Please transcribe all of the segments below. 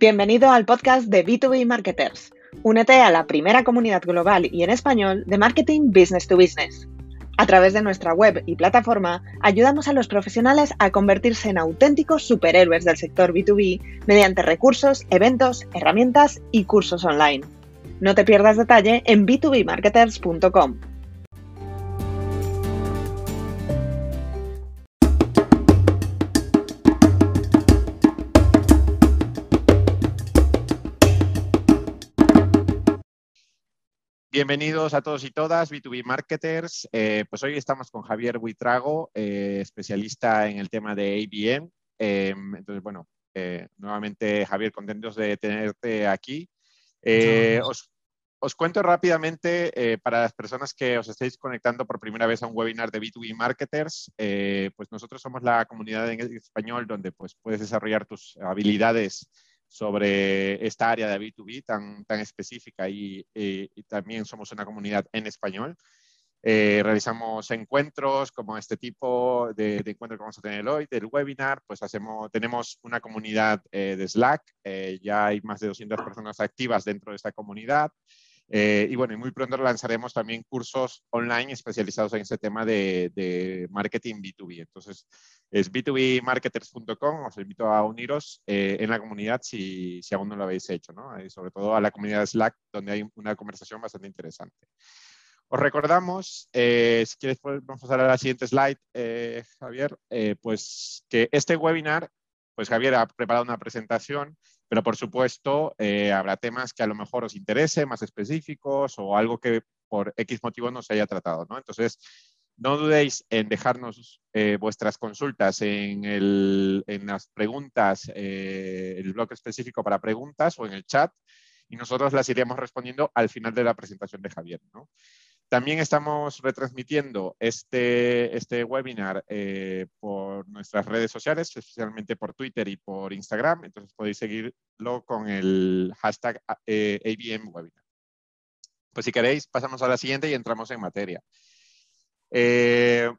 Bienvenido al podcast de B2B Marketers. Únete a la primera comunidad global y en español de marketing business to business. A través de nuestra web y plataforma, ayudamos a los profesionales a convertirse en auténticos superhéroes del sector B2B mediante recursos, eventos, herramientas y cursos online. No te pierdas detalle en b2bmarketers.com. Bienvenidos a todos y todas, B2B Marketers. Eh, pues hoy estamos con Javier Buitrago, eh, especialista en el tema de ABM. Em, entonces, bueno, eh, nuevamente, Javier, contentos de tenerte aquí. Os, os, cuento rápidamente para las personas que os estéis conectando por primera vez a un webinar de B2B Marketers, pues nosotros somos la comunidad en español donde pues, puedes desarrollar tus habilidades sobre esta área de B2B tan, tan específica y, también somos una comunidad en español. Eh, realizamos encuentros como este tipo de, de encuentros que vamos a tener hoy, del webinar, pues hacemos, tenemos una comunidad eh, de Slack, eh, ya hay más de 200 personas activas dentro de esta comunidad. Y bueno, y muy pronto lanzaremos también cursos online especializados en este tema de, de marketing B2B. Entonces, es b2bmarketers.com. Os invito a uniros eh, en la comunidad si, si, aún no lo habéis hecho, ¿no? Y sobre todo a la comunidad Slack, donde hay una conversación bastante interesante. Os recordamos, eh, si quieres, vamos a pasar a la siguiente slide, eh, Javier, pues que este webinar, pues Javier ha preparado una presentación, pero por supuesto habrá temas que a lo mejor os interese, más específicos o algo que por X motivo no se haya tratado, ¿no? Entonces, no dudéis en dejarnos eh, vuestras consultas en, las preguntas, eh, el blog específico para preguntas o en el chat y nosotros las iremos respondiendo al final de la presentación de Javier. También estamos retransmitiendo este, este webinar eh, por nuestras redes sociales, especialmente por Twitter y por Instagram. Entonces podéis seguirlo con el hashtag ABM Webinar. Pues si queréis, pasamos a la siguiente y entramos en materia. Eh,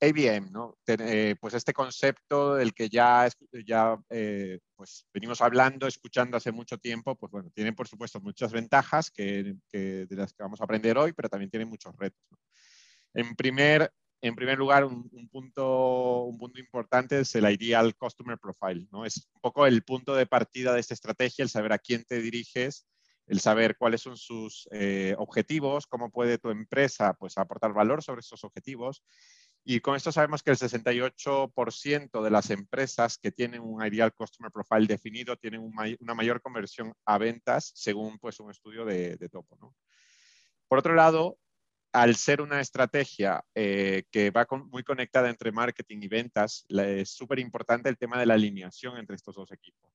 ABM, ¿no? Eh, pues este concepto del que ya, ya eh, pues venimos hablando, escuchando hace mucho tiempo, pues bueno, tiene por supuesto muchas ventajas que, de las que vamos a aprender hoy, pero también tiene muchos retos. En, primer, en primer lugar, un, punto, un punto importante es el Ideal Customer Profile, ¿no? Es un poco el punto de partida de esta estrategia, el saber a quién te diriges el saber cuáles son sus eh, objetivos, cómo puede tu empresa pues, aportar valor sobre esos objetivos. Y con esto sabemos que el 68% de las empresas que tienen un Ideal Customer Profile definido tienen una mayor conversión a ventas según pues, un estudio de, Topo. Por otro lado, al ser una estrategia eh, que va muy conectada entre marketing y ventas, es súper importante el tema de la alineación entre estos dos equipos.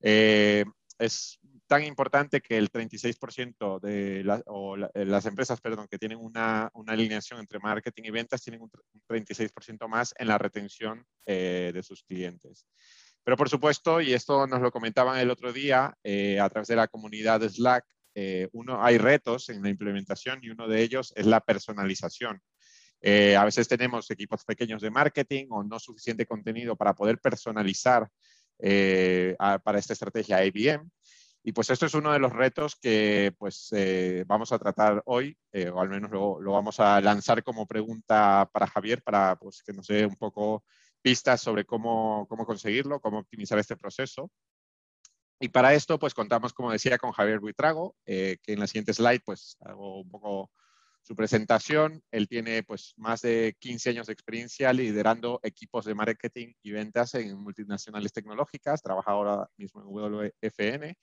Eh, es tan importante que el 36% de eh, las empresas perdón, que tienen una, alineación entre marketing y ventas tienen un, 36% más en la retención eh, de sus clientes. Pero por supuesto, y esto nos lo comentaban el otro día eh, a través de la comunidad de Slack, uno, hay retos en la implementación y uno de ellos es la personalización. a veces tenemos equipos pequeños de marketing o no suficiente contenido para poder personalizar para esta estrategia IBM. Y pues esto es uno de los retos que pues eh, vamos a tratar hoy, eh, o al menos lo, lo, vamos a lanzar como pregunta para Javier, para pues, que nos dé un poco pistas sobre cómo, cómo conseguirlo, cómo optimizar este proceso. Y para esto, pues contamos, como decía, con Javier Buitrago, eh, que en la siguiente slide, pues hago un poco su presentación. Él tiene pues más de 15 años de experiencia liderando equipos de marketing y ventas en multinacionales tecnológicas. Trabaja ahora mismo en WFN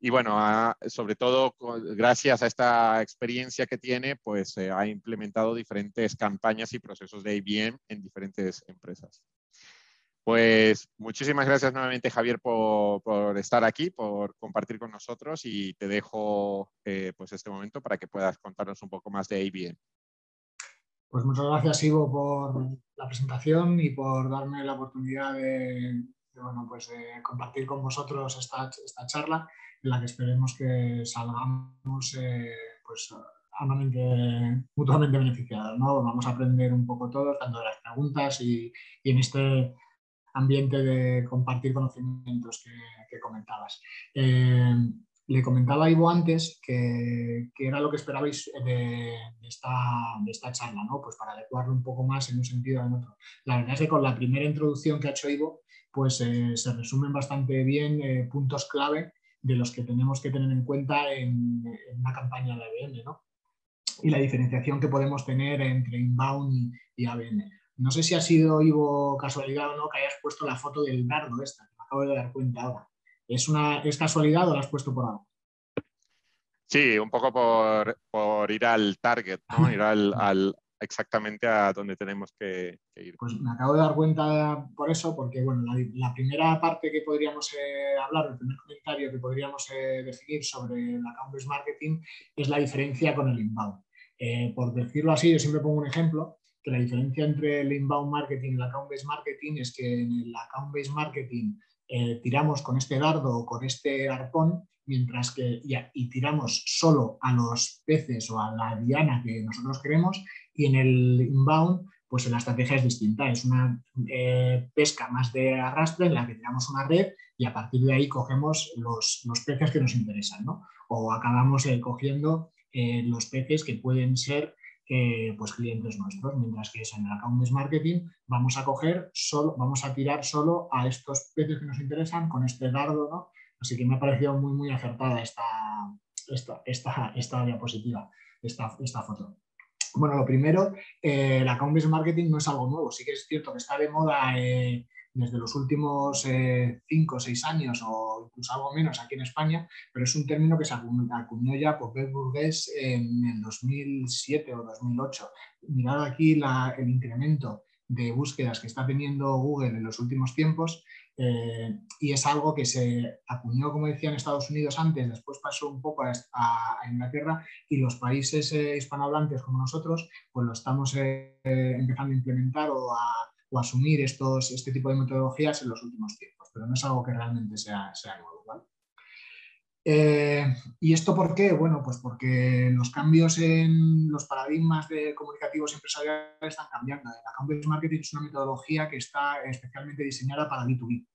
y bueno, sobre todo gracias a esta experiencia que tiene, pues eh, ha implementado diferentes campañas y procesos de IBM en diferentes empresas. Pues muchísimas gracias nuevamente Javier por, por estar aquí, por compartir con nosotros y te dejo eh, pues este momento para que puedas contarnos un poco más de IBM. Pues muchas gracias Ivo por la presentación y por darme la oportunidad de, bueno, pues, de compartir con vosotros esta, esta charla en la que esperemos que salgamos eh, pues, mutuamente beneficiados. ¿no? Vamos a aprender un poco todos, tanto de las preguntas y, en este ambiente de compartir conocimientos que, comentabas. Eh, le comentaba a Ivo antes que, era lo que esperabais de, esta, esta, charla, ¿no? Pues para adecuarlo un poco más en un sentido o en otro. La verdad es que con la primera introducción que ha hecho Ivo, pues eh, se resumen bastante bien eh, puntos clave de los que tenemos que tener en cuenta en, una campaña de ABM, ¿no? Y la diferenciación que podemos tener entre inbound y, ABM. No sé si ha sido, Ivo, casualidad o no, que hayas puesto la foto del dardo esta, que me acabo de dar cuenta ahora. ¿Es, una, ¿Es casualidad o lo has puesto por algo? Sí, un poco por, ir al target, ¿no? ir al, exactamente a donde tenemos que, ir. Pues me acabo de dar cuenta por eso, porque bueno, la, primera parte que podríamos eh, hablar, el primer comentario que podríamos eh, definir sobre el account-based marketing es la diferencia con el inbound. Eh, por decirlo así, yo siempre pongo un ejemplo, la diferencia entre el inbound marketing y el account-based marketing es que en el account-based marketing eh, tiramos con este dardo o con este arpón, mientras que y tiramos solo a los peces o a la diana que nosotros queremos, y en el inbound, pues la estrategia es distinta, es una eh, pesca más de arrastre en la que tiramos una red y a partir de ahí cogemos los, peces que nos interesan, ¿no? O acabamos eh, cogiendo los peces que pueden ser pues clientes nuestros, mientras que en el account marketing vamos a coger solo, vamos a tirar solo a estos peces que nos interesan con este dardo, ¿no? Así que me ha parecido muy, muy acertada esta, esta, esta, esta diapositiva, esta, esta foto. Bueno, lo primero, eh, el account marketing no es algo nuevo, sí que es cierto que está de moda eh, desde los últimos eh, cinco o seis años o incluso algo menos aquí en España, pero es un término que se acuñó ya por Bert Burgués en el 2007 o 2008. Mirad aquí el incremento de búsquedas que está teniendo Google en los últimos tiempos eh, y es algo que se acuñó, como decía, en Estados Unidos antes, después pasó un poco a, Inglaterra y los países eh, hispanohablantes como nosotros, pues lo estamos empezando a implementar o a o asumir estos, este tipo de metodologías en los últimos tiempos, pero no es algo que realmente sea, sea nuevo. Eh, ¿Y esto por qué? Bueno, pues porque los cambios en los paradigmas de comunicativos empresariales están cambiando. El account marketing es una metodología que está especialmente diseñada para B2B.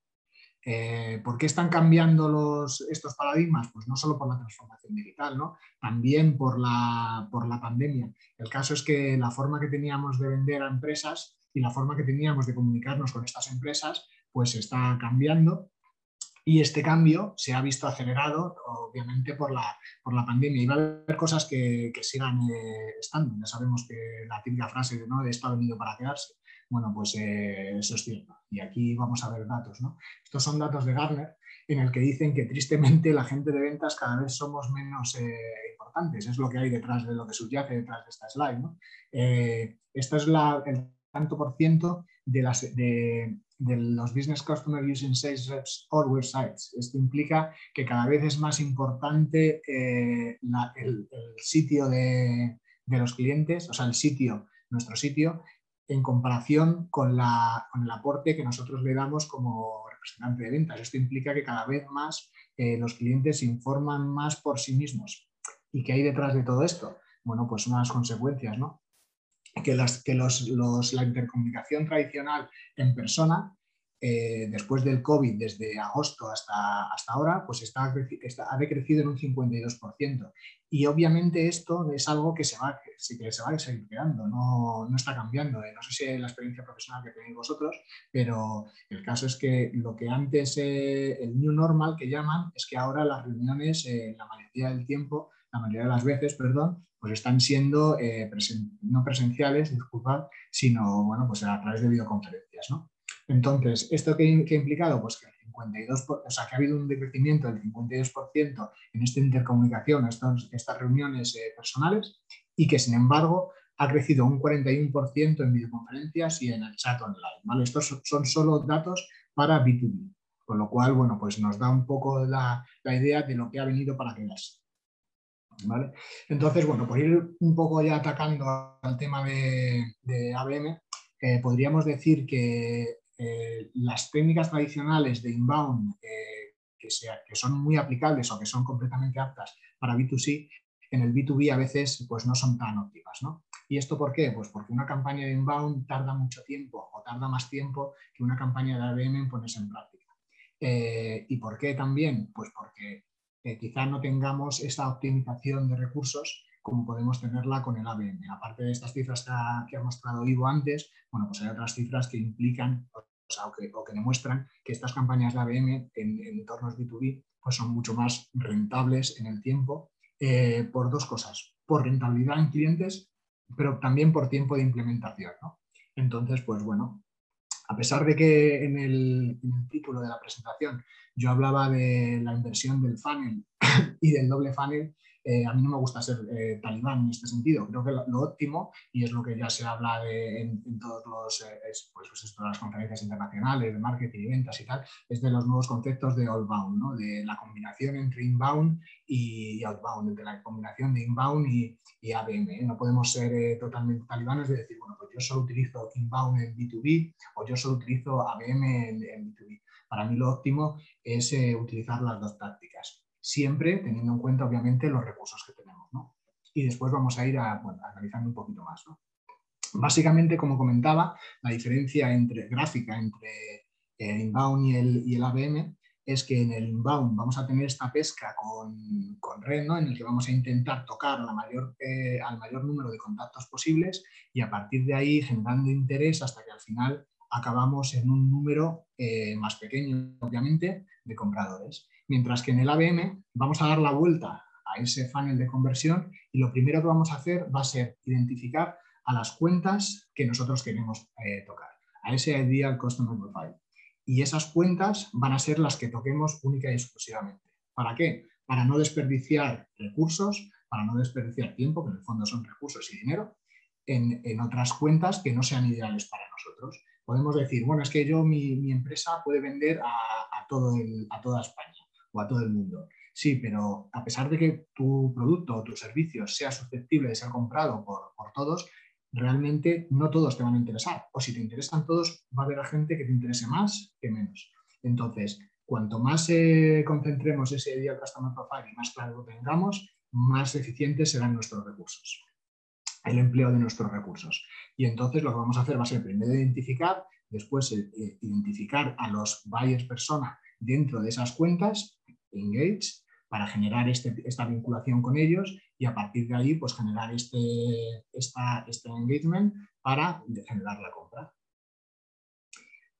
Eh, ¿Por qué están cambiando los, estos paradigmas? Pues no solo por la transformación digital, ¿no? también por la, por la pandemia. El caso es que la forma que teníamos de vender a empresas y la forma que teníamos de comunicarnos con estas empresas pues está cambiando y este cambio se ha visto acelerado obviamente por la, por la pandemia y va a haber cosas que, que sigan eh, estando. Ya sabemos que la típica frase de, ¿no? de esto ha venido para quedarse. Bueno, pues eh, eso es cierto. Y aquí vamos a ver datos. ¿no? Estos son datos de Gartner en el que dicen que tristemente la gente de ventas cada vez somos menos eh, importantes. Es lo que hay detrás de lo que subyace detrás de esta slide. ¿no? esta es la, tanto por ciento de, las, de, los business customer using sales reps or websites. Esto implica que cada vez es más importante eh, el, sitio de, los clientes, o sea, el sitio, nuestro sitio, en comparación con, la, con el aporte que nosotros le damos como representante de ventas. Esto implica que cada vez más eh, los clientes se informan más por sí mismos. ¿Y qué hay detrás de todo esto? Bueno, pues unas consecuencias, ¿no? Que, las, que los, la intercomunicación tradicional en persona, eh, después del COVID, desde agosto hasta, hasta ahora, pues está, está, ha decrecido en un 52%. Y obviamente esto es algo que se va, que se va a seguir creando, no, no está cambiando. Eh. No sé si es la experiencia profesional que tenéis vosotros, pero el caso es que lo que antes, eh, el new normal que llaman, es que ahora las reuniones, la mayoría del tiempo, la mayoría de las veces, perdón, pues están siendo eh, no presenciales, disculpad, sino bueno, pues a través de videoconferencias. ¿no? Entonces, ¿esto qué, ha implicado? Pues que, el 52 o sea, que ha habido un decrecimiento del 52% en esta intercomunicación, estas, estas reuniones eh, personales, y que sin embargo ha crecido un 41% en videoconferencias y en el chat online. ¿vale? Estos son solo datos para B2B, con lo cual, bueno, pues nos da un poco la, la idea de lo que ha venido para quedarse. Entonces, bueno, por ir un poco ya atacando al tema de, ABM, eh, podríamos decir que eh, las técnicas tradicionales de inbound eh, que, que, son muy aplicables o que son completamente aptas para B2C, en el B2B a veces pues, no son tan óptimas. ¿Y esto por qué? Pues porque una campaña de inbound tarda mucho tiempo o tarda más tiempo que una campaña de ABM en ponerse en práctica. ¿Y por qué también? Pues porque eh, quizá no tengamos esa optimización de recursos como podemos tenerla con el ABM. Aparte de estas cifras que ha, mostrado Ivo antes, bueno, pues hay otras cifras que implican o, que, demuestran que estas campañas de ABM en, entornos B2B pues son mucho más rentables en el tiempo eh, por dos cosas, por rentabilidad en clientes, pero también por tiempo de implementación. Entonces, pues bueno, a pesar de que en el, título de la presentación yo hablaba de la inversión del funnel y del doble funnel, eh, a mí no me gusta ser eh, talibán en este sentido. Creo que lo, óptimo, y es lo que ya se habla en, todas eh, pues, pues las conferencias internacionales de marketing y ventas y tal, es de los nuevos conceptos de outbound, de la combinación entre inbound y outbound, entre la combinación de inbound y, y ABM. No podemos ser totalmente talibanes de decir, bueno, pues yo solo utilizo inbound en B2B o yo solo utilizo ABM en, en B2B. Para mí lo óptimo es utilizar las dos tácticas siempre teniendo en cuenta obviamente los recursos que tenemos. Y después vamos a ir a, analizando un poquito más. Básicamente, como comentaba, la diferencia entre gráfica entre el inbound y el, y el ABM es que en el inbound vamos a tener esta pesca con, con red, en el que vamos a intentar tocar mayor, eh, al mayor número de contactos posibles y a partir de ahí generando interés hasta que al final acabamos en un número eh, más pequeño, obviamente, de compradores. Mientras que en el ABM vamos a dar la vuelta a ese funnel de conversión y lo primero que vamos a hacer va a ser identificar a las cuentas que nosotros queremos eh, tocar, a ese Ideal Customer Profile. Y esas cuentas van a ser las que toquemos única y exclusivamente. ¿Para qué? Para no desperdiciar recursos, para no desperdiciar tiempo, que en el fondo son recursos y dinero, en, otras cuentas que no sean ideales para nosotros. Podemos decir, bueno, es que yo, mi, empresa puede vender a, todo a toda España o a todo el mundo. Sí, pero a pesar de que tu producto o tu servicio sea susceptible de ser comprado por, todos, realmente no todos te van a interesar. O si te interesan todos, va a haber gente que te interese más que menos. Entonces, cuanto más eh, concentremos ese Ideal Customer Profile y más claro lo tengamos, más eficientes serán nuestros recursos, el empleo de nuestros recursos. Y entonces lo que vamos a hacer va a ser primero identificar, después eh, eh, identificar a los buyers persona dentro de esas cuentas, engage, para generar este, esta vinculación con ellos y a partir de ahí pues generar este, este engagement para generar la compra.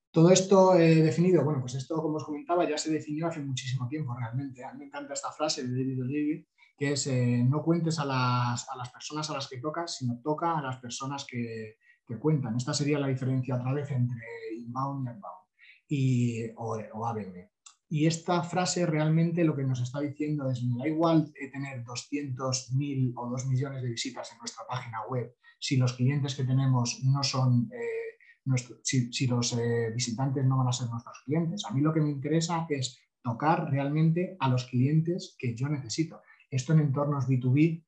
Todo esto eh, definido, bueno, pues esto, como os comentaba, ya se definió hace muchísimo tiempo realmente. A mí me encanta esta frase de David O'Leary, que es eh, no cuentes a las, a las, personas a las que tocas, sino toca a las personas que, cuentan. Esta sería la diferencia otra vez entre inbound y outbound y, o, o. Y esta frase realmente lo que nos está diciendo es, me da igual eh, tener 200.000 o 2 millones de visitas en nuestra página web si los clientes que tenemos no son, eh, si, los eh, visitantes no van a ser nuestros clientes. A mí lo que me interesa es tocar realmente a los clientes que yo necesito. Esto en entornos B2B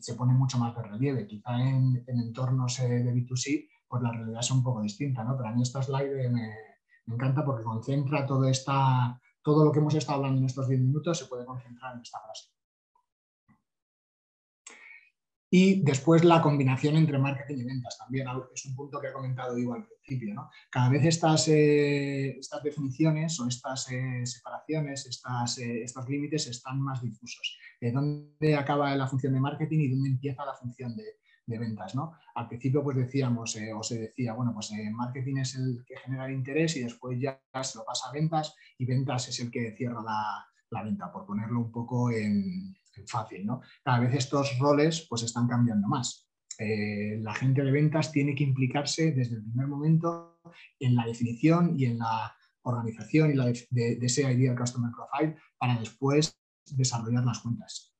se pone mucho más de relieve. Quizá en, entornos de B2C pues la realidad es un poco distinta, ¿no? pero a mí esta slide me, me encanta porque concentra todo, esta, todo lo que hemos estado hablando en estos 10 minutos, se puede concentrar en esta frase. Y después la combinación entre marketing y ventas también es un punto que ha comentado Ivo al principio. Cada vez estas, eh, estas definiciones o estas eh, separaciones, estas, eh, estos límites están más difusos. ¿Dónde acaba la función de marketing y dónde empieza la función de, de ventas. ¿no? Al principio pues decíamos eh, o se decía, bueno, pues eh, marketing es el que genera interés y después ya se lo pasa a ventas y ventas es el que cierra la, venta, por ponerlo un poco en, fácil. ¿no? Cada vez estos roles pues están cambiando más. Eh, la gente de ventas tiene que implicarse desde el primer momento en la definición y en la organización y la de, de, de ese Ideal Customer Profile para después desarrollar las cuentas.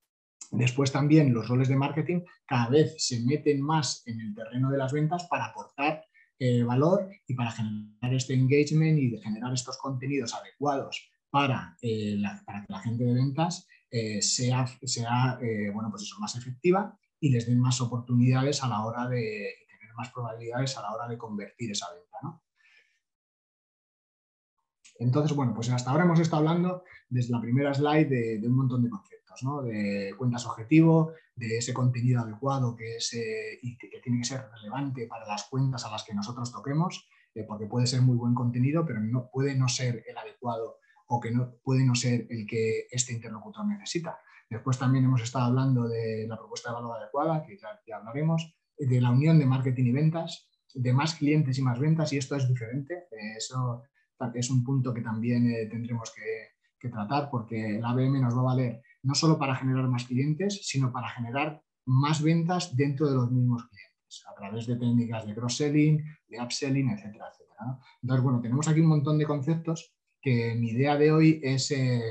Después también los roles de marketing cada vez se meten más en el terreno de las ventas para aportar eh, valor y para generar este engagement y generar estos contenidos adecuados para, eh, para que la gente de ventas eh, sea, sea bueno, pues eso, más efectiva y les den más oportunidades a la hora de tener más probabilidades a la hora de convertir esa venta. ¿no? Entonces, bueno, pues hasta ahora hemos estado hablando desde la primera slide de, un montón de conceptos de cuentas objetivo, de ese contenido adecuado que, es, y que, tiene que ser relevante para las cuentas a las que nosotros toquemos, porque puede ser muy buen contenido, pero no, puede no ser el adecuado o que no, puede no ser el que este interlocutor necesita. Después también hemos estado hablando de la propuesta de valor adecuada, que ya, hablaremos, de la unión de marketing y ventas, de más clientes y más ventas, y esto es diferente. Eso es un punto que también eh, tendremos que, tratar porque el ABM nos va a valer no solo para generar más clientes, sino para generar más ventas dentro de los mismos clientes, a través de técnicas de cross-selling, de upselling, etcétera, etcétera. Entonces, bueno, tenemos aquí un montón de conceptos que mi idea de hoy es... Eh,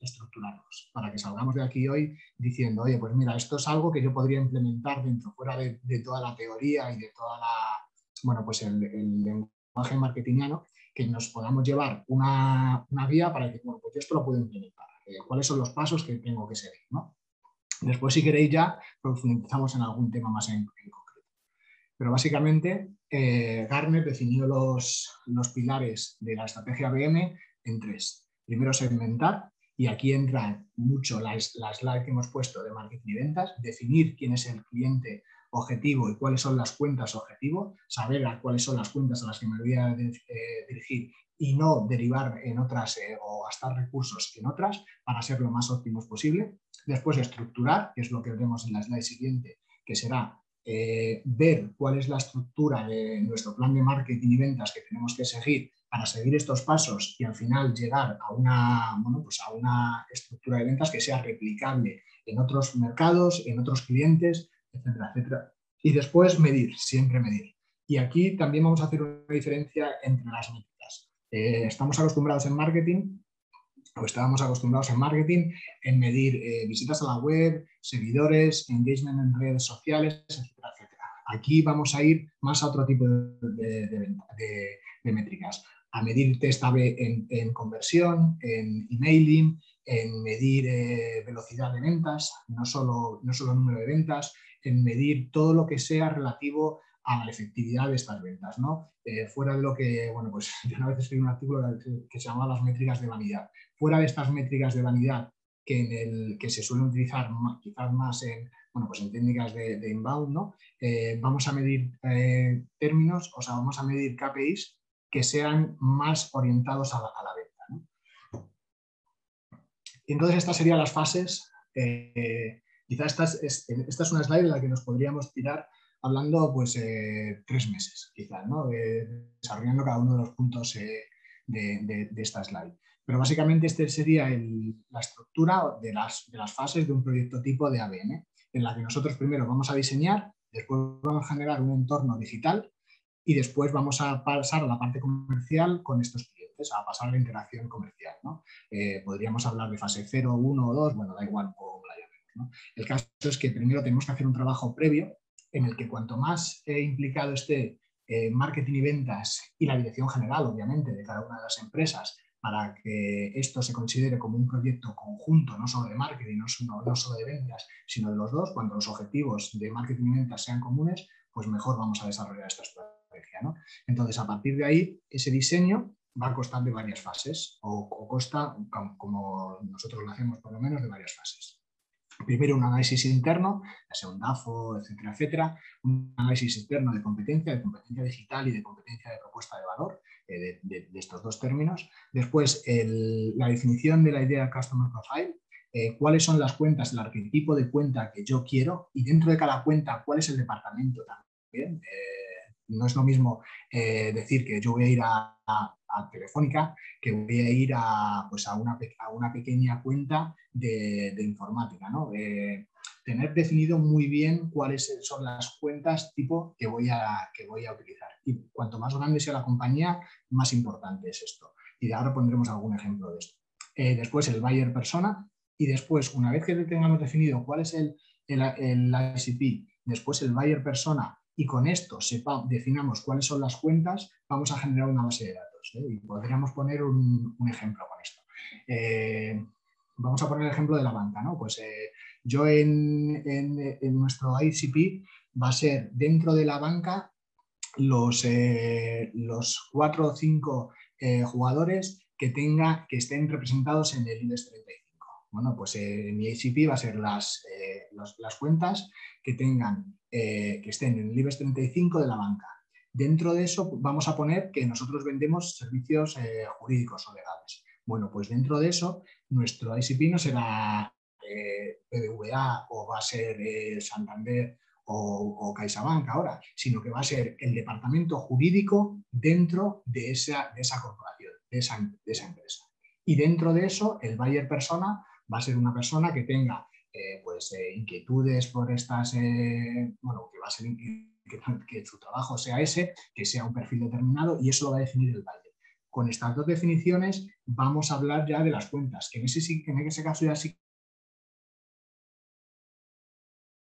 estructurarlos, para que salgamos de aquí hoy diciendo, oye, pues mira, esto es algo que yo podría implementar dentro, fuera de, toda la teoría y de toda la, bueno, pues el, lenguaje marketingiano, que nos podamos llevar una, una, guía para que, bueno, pues yo esto lo puedo implementar, eh, cuáles son los pasos que tengo que seguir, ¿no? Después, si queréis, ya profundizamos en algún tema más en, concreto. Pero básicamente, eh, definió los, los pilares de la estrategia BM en tres. Primero, segmentar, y aquí entra mucho la, slide que hemos puesto de marketing y ventas, definir quién es el cliente objetivo y cuáles son las cuentas objetivo, saber cuáles son las cuentas a las que me voy a eh, dirigir y no derivar en otras eh, o gastar recursos en otras para ser lo más óptimos posible. Después estructurar, que es lo que veremos en la slide siguiente, que será eh, ver cuál es la estructura de nuestro plan de marketing y ventas que tenemos que seguir para seguir estos pasos y al final llegar a una, bueno, pues a una estructura de ventas que sea replicable en otros mercados, en otros clientes, etcétera, etcétera. Y después medir, siempre medir. Y aquí también vamos a hacer una diferencia entre las. Eh, estamos acostumbrados en marketing, o estábamos acostumbrados en marketing, en medir eh, visitas a la web, seguidores, engagement en redes sociales, etcétera, etcétera. Aquí vamos a ir más a otro tipo de, métricas a medir test A-B en, conversión, en emailing, en medir eh, velocidad de ventas, no solo, no solo número de ventas, en medir todo lo que sea relativo a la efectividad de estas ventas, ¿no? Eh, fuera de lo que, bueno, pues yo una vez escribí un artículo que, se llama las métricas de vanidad. Fuera de estas métricas de vanidad que, en el, que se suelen utilizar quizás más en, bueno, pues en técnicas de, inbound, ¿no? Eh, vamos a medir términos, o sea, vamos a medir KPIs que sean más orientados a la, venta. Y entonces estas serían las fases. Eh, quizás esta es, esta es, una slide en la que nos podríamos tirar hablando pues eh, tres meses, quizás, ¿no? desarrollando cada uno de los puntos eh, de, esta slide. Pero básicamente esta sería la estructura de las, de las fases de un proyecto tipo de ABN, en la que nosotros primero vamos a diseñar, después vamos a generar un entorno digital y después vamos a pasar a la parte comercial con estos clientes, a pasar a la interacción comercial. Eh, podríamos hablar de fase 0, 1 o 2, bueno, da igual cómo la. El caso es que primero tenemos que hacer un trabajo previo en el que cuanto más eh, implicado esté eh, marketing y ventas y la dirección general, obviamente, de cada una de las empresas, para que esto se considere como un proyecto conjunto, no solo de marketing, no solo, de ventas, sino de los dos, cuando los objetivos de marketing y ventas sean comunes, pues mejor vamos a desarrollar estas pruebas. Entonces, a partir de ahí, ese diseño va a costar de varias fases o, costa, como nosotros lo hacemos por lo menos, de varias fases. Primero un análisis interno, ya sea un etcétera, etcétera. Un análisis interno de competencia, de competencia digital y de competencia de propuesta de valor, eh, de, estos dos términos. Después, la definición de la idea Customer Profile, eh, cuáles son las cuentas, el arquetipo de cuenta que yo quiero y dentro de cada cuenta, cuál es el departamento también. Eh, no es lo mismo eh, decir que yo voy a ir a, Telefónica que voy a ir a, pues a, una, una pequeña cuenta de, informática. ¿no? tener definido muy bien cuáles son las cuentas tipo que voy, a, que voy a utilizar. Y cuanto más grande sea la compañía, más importante es esto. Y de ahora pondremos algún ejemplo de esto. Eh, después el buyer persona y después, una vez que tengamos definido cuál es el, el, el ICP, después el buyer persona y con esto sepa, definamos cuáles son las cuentas, vamos a generar una base de datos. ¿eh? Y podríamos poner un, ejemplo con esto. Eh, vamos a poner el ejemplo de la banca. ¿no? Pues eh, yo en, nuestro ICP va a ser dentro de la banca los, cuatro o cinco jugadores que, tenga, que estén representados en el IBEX 35. Bueno, pues eh, mi ICP va a ser las, las cuentas que tengan, que estén en el IBEX 35 de la banca. Dentro de eso vamos a poner que nosotros vendemos servicios jurídicos o legales. Bueno, pues dentro de eso nuestro ICP no será BBVA o va a ser Santander o, CaixaBank ahora, sino que va a ser el departamento jurídico dentro de esa, esa corporación, de esa, empresa. Y dentro de eso, el buyer persona va a ser una persona que tenga eh, pues, eh, inquietudes por estas, eh, bueno, que va a ser que, su trabajo sea ese, que sea un perfil determinado y eso lo va a definir el buyer. Con estas dos definiciones vamos a hablar ya de las cuentas, que en ese, en ese caso ya sí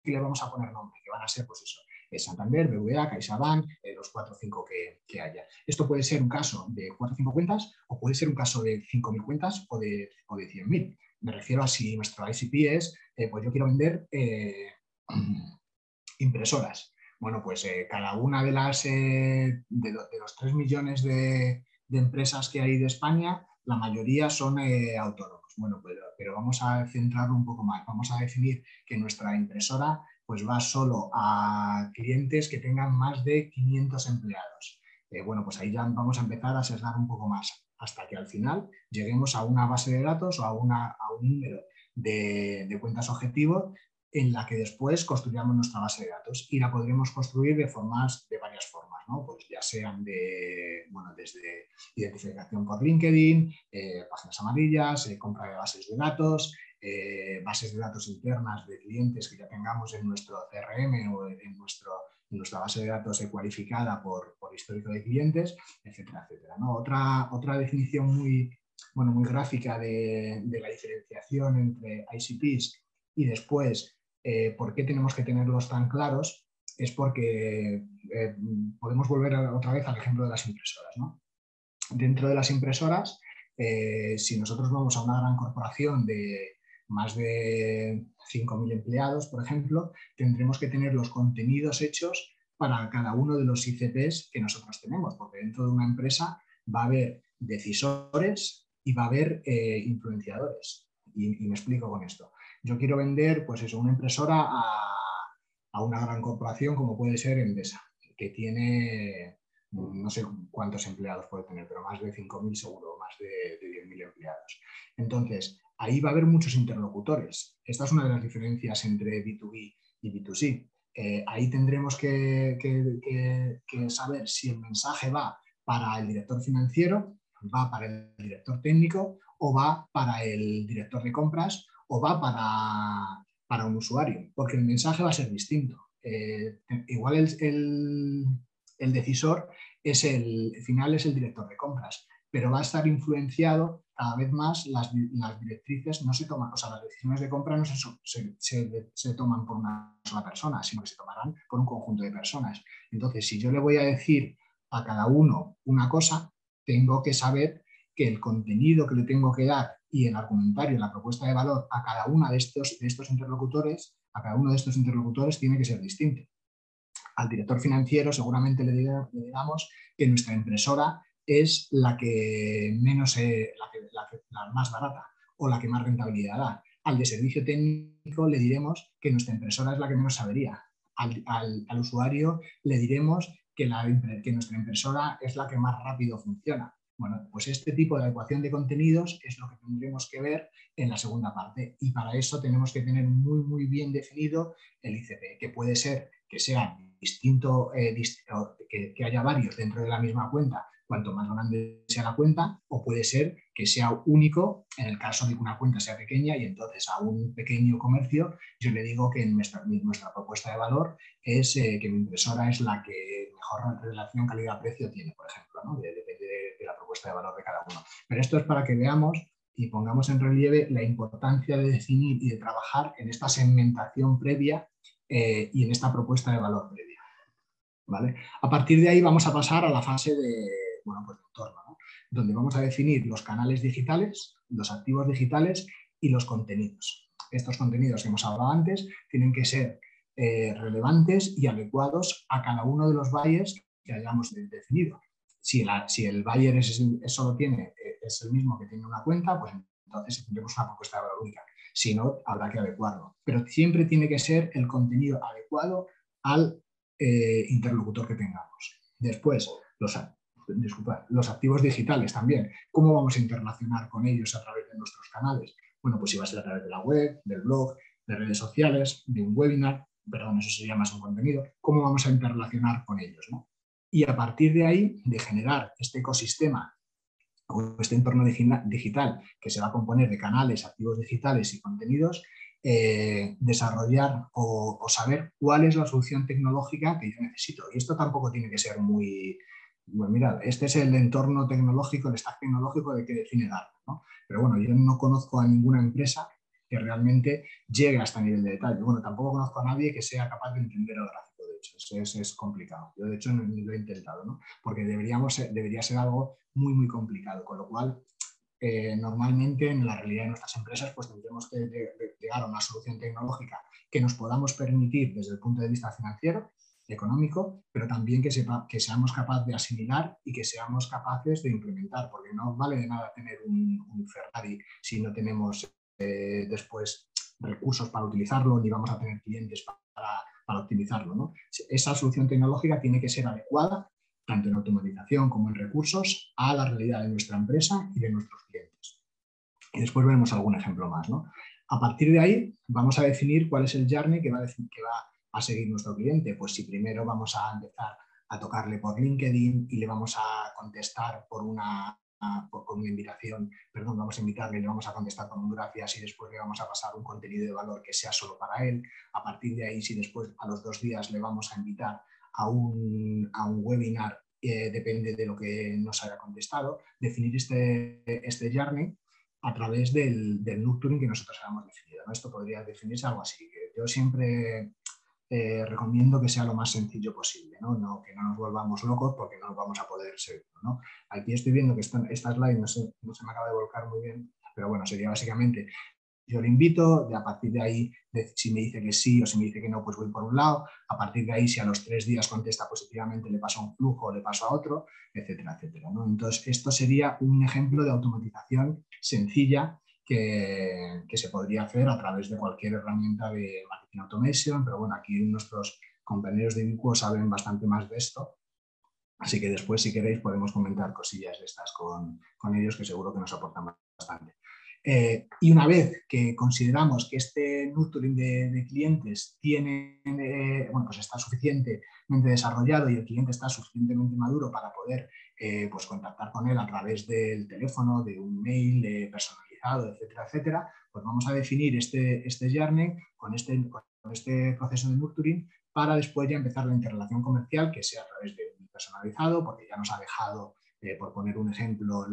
le vamos a poner nombre, que van a ser, pues eso, Santander, BVA, CaixaBank, los 4 o 5 que, haya. Esto puede ser un caso de 4 o 5 cuentas o puede ser un caso de 5.000 cuentas o de, o de 100.000. Me refiero a si nuestro ICP es, eh, pues yo quiero vender eh, impresoras. Bueno, pues cada una de las de, los 3 millones de, empresas que hay de España, la mayoría son autónomos. Bueno, pero, vamos a centrarlo un poco más. Vamos a definir que nuestra impresora pues va solo a clientes que tengan más de 500 empleados. Eh, bueno, pues ahí ya vamos a empezar a sesgar un poco más hasta que al final lleguemos a una base de datos o a, una, un número de, de cuentas objetivo en la que después construyamos nuestra base de datos y la podremos construir de formas, de varias formas, ¿no? Pues ya sean de, bueno, desde identificación por LinkedIn, eh, páginas amarillas, eh, compra de bases de datos, eh, bases de datos internas de clientes que ya tengamos en nuestro CRM o en, nuestro, nuestra base de datos cualificada por, por histórico de clientes, etcétera, etcétera. ¿no? Otra, otra definición muy, bueno, muy gráfica de, de la diferenciación entre ICPs y después eh, ¿Por qué tenemos que tenerlos tan claros? Es porque eh, podemos volver otra vez al ejemplo de las impresoras. Dentro de las impresoras, eh, si nosotros vamos a una gran corporación de más de 5.000 empleados, por ejemplo, tendremos que tener los contenidos hechos para cada uno de los ICPs que nosotros tenemos, porque dentro de una empresa va a haber decisores y va a haber influenciadores. y, me explico con esto yo quiero vender, pues eso, una impresora a, una gran corporación como puede ser Endesa, que tiene, no sé cuántos empleados puede tener, pero más de 5.000 seguro, más de, 10.000 empleados. Entonces, ahí va a haber muchos interlocutores. Esta es una de las diferencias entre B2B y B2C. Eh, ahí tendremos que, saber si el mensaje va para el director financiero, va para el director técnico o va para el director de compras o va para, un usuario, porque el mensaje va a ser distinto. Eh, igual el, decisor es el, final es el director de compras, pero va a estar influenciado cada vez más las, directrices no se toman, o sea, las decisiones de compra no se, se, toman por una sola persona, sino que se tomarán por un conjunto de personas. Entonces, si yo le voy a decir a cada uno una cosa, tengo que saber que el contenido que le tengo que dar y el argumentario, la propuesta de valor a cada uno de estos, de estos interlocutores, a cada uno de estos interlocutores tiene que ser distinto. Al director financiero seguramente le, digamos que nuestra impresora es la que menos, la, más barata o la que más rentabilidad da. Al de servicio técnico le diremos que nuestra impresora es la que menos sabería. Al, usuario le diremos que, que nuestra impresora es la que más rápido funciona. Bueno, pues este tipo de ecuación de contenidos es lo que tendremos que ver en la segunda parte y para eso tenemos que tener muy, muy bien definido el ICP, que puede ser que sea distinto, eh, que, haya varios dentro de la misma cuenta, cuanto más grande sea la cuenta, o puede ser que sea único en el caso de que una cuenta sea pequeña y entonces a un pequeño comercio yo le digo que nuestra, nuestra propuesta de valor es eh, que mi impresora es la que mejor relación calidad-precio tiene, por ejemplo, ¿no? de valor de cada uno. Pero esto es para que veamos y pongamos en relieve la importancia de definir y de trabajar en esta segmentación previa eh, y en esta propuesta de valor previa. ¿Vale? A partir de ahí vamos a pasar a la fase de, bueno, pues entorno, donde vamos a definir los canales digitales, los activos digitales y los contenidos. Estos contenidos que hemos hablado antes tienen que ser eh, relevantes y adecuados a cada uno de los valles que hayamos definido. Si, si el buyer es, solo tiene, es el mismo que tiene una cuenta, pues entonces tendremos una propuesta de única. Si no, habrá que adecuarlo. Pero siempre tiene que ser el contenido adecuado al eh, interlocutor que tengamos. Después, los, los activos digitales también. ¿Cómo vamos a interrelacionar con ellos a través de nuestros canales? Bueno, pues si va a ser a través de la web, del blog, de redes sociales, de un webinar, perdón, eso sería más un contenido, ¿cómo vamos a interrelacionar con ellos? Y a partir de ahí, de generar este ecosistema o este entorno digital que se va a componer de canales, activos digitales y contenidos, eh, desarrollar o, saber cuál es la solución tecnológica que yo necesito. Y esto tampoco tiene que ser muy, bueno, mira, este es el entorno tecnológico, el stack tecnológico de que define. ¿no? Pero bueno, yo no conozco a ninguna empresa que realmente llegue a este nivel de detalle. Bueno, tampoco conozco a nadie que sea capaz de entender el gráfico, de hecho, eso es, complicado. Yo de hecho no, lo he intentado, ¿no? porque deberíamos, debería ser algo muy, muy complicado, con lo cual eh, normalmente en la realidad de nuestras empresas pues tendremos que llegar a una solución tecnológica que nos podamos permitir desde el punto de vista financiero, económico, pero también que, sepa, que seamos capaces de asimilar y que seamos capaces de implementar, porque no vale de nada tener un, un Ferrari si no tenemos eh, después recursos para utilizarlo, ni vamos a tener clientes para, para optimizarlo. ¿no? Esa solución tecnológica tiene que ser adecuada, tanto en automatización como en recursos, a la realidad de nuestra empresa y de nuestros clientes. Y después veremos algún ejemplo más. ¿no? A partir de ahí, vamos a definir cuál es el journey que va a, decir, que va a seguir nuestro cliente. Pues si primero vamos a empezar a tocarle por LinkedIn y le vamos a contestar por una con una invitación, perdón, vamos a invitarle, le vamos a contestar con un gracias y después le vamos a pasar un contenido de valor que sea solo para él. A partir de ahí, si después a los dos días le vamos a invitar a un, a un webinar, eh, depende de lo que nos haya contestado, definir este, este journey a través del, del nurturing que nosotros hayamos definido. Esto podría definirse algo así. Yo siempre eh, recomiendo que sea lo más sencillo posible, que no nos volvamos locos porque no vamos a poder. ¿no? Aquí estoy viendo que esta, slide no se, no se me acaba de volcar muy bien, pero bueno, sería básicamente, yo le invito, de a partir de ahí, si me dice que sí o si me dice que no, pues voy por un lado, a partir de ahí, si a los tres días contesta positivamente, le paso un flujo, le paso a otro, etcétera, etcétera. Entonces, esto sería un ejemplo de automatización sencilla que, se podría hacer a través de cualquier herramienta de marketing automation, pero bueno, aquí nuestros compañeros de Vicuo saben bastante más de esto, así que después si queréis podemos comentar cosillas de estas con, ellos que seguro que nos aportan bastante. Eh, y una vez que consideramos que este nurturing de, clientes tiene, eh, bueno, pues está suficientemente desarrollado y el cliente está suficientemente maduro para poder eh, pues contactar con él a través del teléfono, de un mail de etcétera, etcétera, pues vamos a definir este, este journey con este, con este proceso de nurturing para después ya empezar la interrelación comercial que sea a través de un personalizado, porque ya nos ha dejado, eh, por poner un ejemplo,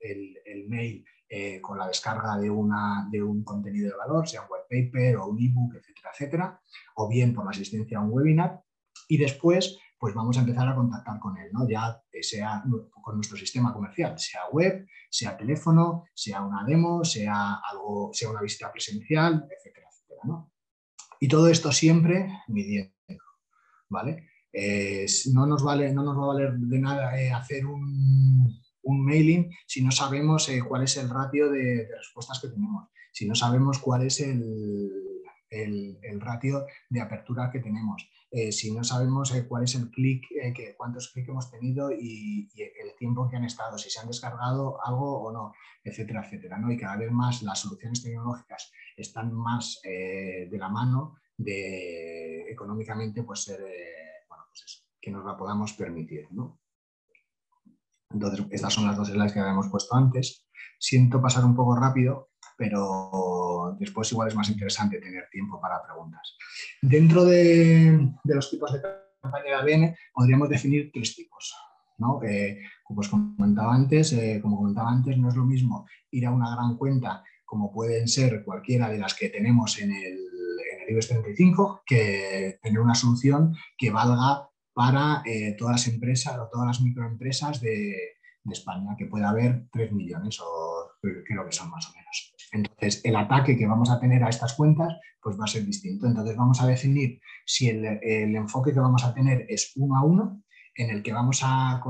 el, mail eh, con la descarga de, una, de un contenido de valor, sea un web paper o un ebook, etcétera, etcétera, o bien por la asistencia a un webinar. Y después pues vamos a empezar a contactar con él, ¿no? ya sea con nuestro sistema comercial, sea web, sea teléfono, sea una demo, sea, algo, sea una visita presencial, etcétera, etcétera. Y todo esto siempre midiendo. ¿vale? Eh, no, nos vale, no nos va a valer de nada eh, hacer un, mailing si no sabemos eh, cuál es el ratio de, respuestas que tenemos, si no sabemos cuál es el, el ratio de apertura que tenemos. Eh, si no sabemos eh, cuál es el clic, eh, cuántos clics hemos tenido y, el tiempo que han estado, si se han descargado algo o no, etcétera, etcétera. ¿no? Y cada vez más las soluciones tecnológicas están más de la mano de económicamente pues ser, bueno, pues que nos la podamos permitir. ¿no? Entonces, estas son las dos slides que habíamos puesto antes. Siento pasar un poco rápido, pero después igual es más interesante tener tiempo para preguntas. Dentro de, los tipos de campaña de ADN podríamos definir tres tipos. ¿no? Como os comentaba antes, eh, como comentaba antes, no es lo mismo ir a una gran cuenta como pueden ser cualquiera de las que tenemos en el, en IBEX 35 que tener una solución que valga para eh, todas las empresas o todas las microempresas de, de España, que puede haber 3 millones o creo que son más o menos. Entonces, el ataque que vamos a tener a estas cuentas pues va a ser distinto. Entonces, vamos a definir si el, enfoque que vamos a tener es uno a uno, en el que vamos a,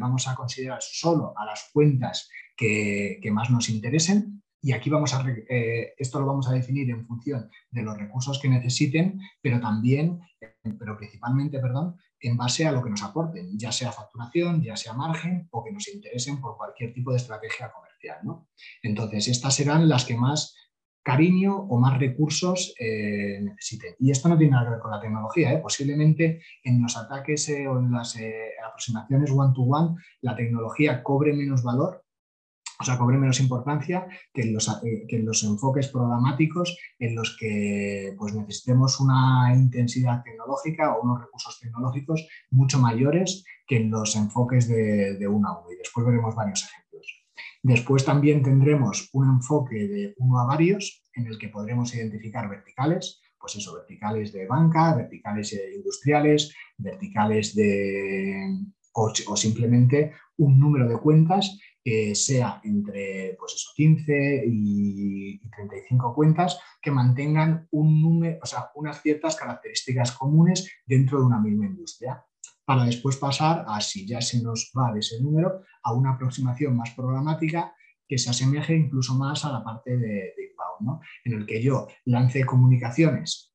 vamos a considerar solo a las cuentas que, más nos interesen, y aquí vamos a, eh, esto lo vamos a definir en función de los recursos que necesiten, pero también, pero principalmente, perdón, en base a lo que nos aporten, ya sea facturación, ya sea margen o que nos interesen por cualquier tipo de estrategia comercial. Entonces, estas serán las que más cariño o más recursos eh, necesiten. Y esto no tiene nada que ver con la tecnología. ¿eh? Posiblemente en los ataques o en las aproximaciones one-to-one -one, la tecnología cobre menos valor o sea, cobre menos importancia que en, los, eh, que los, enfoques programáticos en los que pues, necesitemos una intensidad tecnológica o unos recursos tecnológicos mucho mayores que en los enfoques de, de uno a uno. Y después veremos varios ejemplos. Después también tendremos un enfoque de uno a varios en el que podremos identificar verticales, pues eso, verticales de banca, verticales industriales, verticales de, o, o simplemente un número de cuentas que sea entre pues eso, 15 y 35 cuentas que mantengan un número, o sea, unas ciertas características comunes dentro de una misma industria, para después pasar a, si ya se nos va de ese número, a una aproximación más programática que se asemeje incluso más a la parte de, inbound, ¿no? en el que yo lance comunicaciones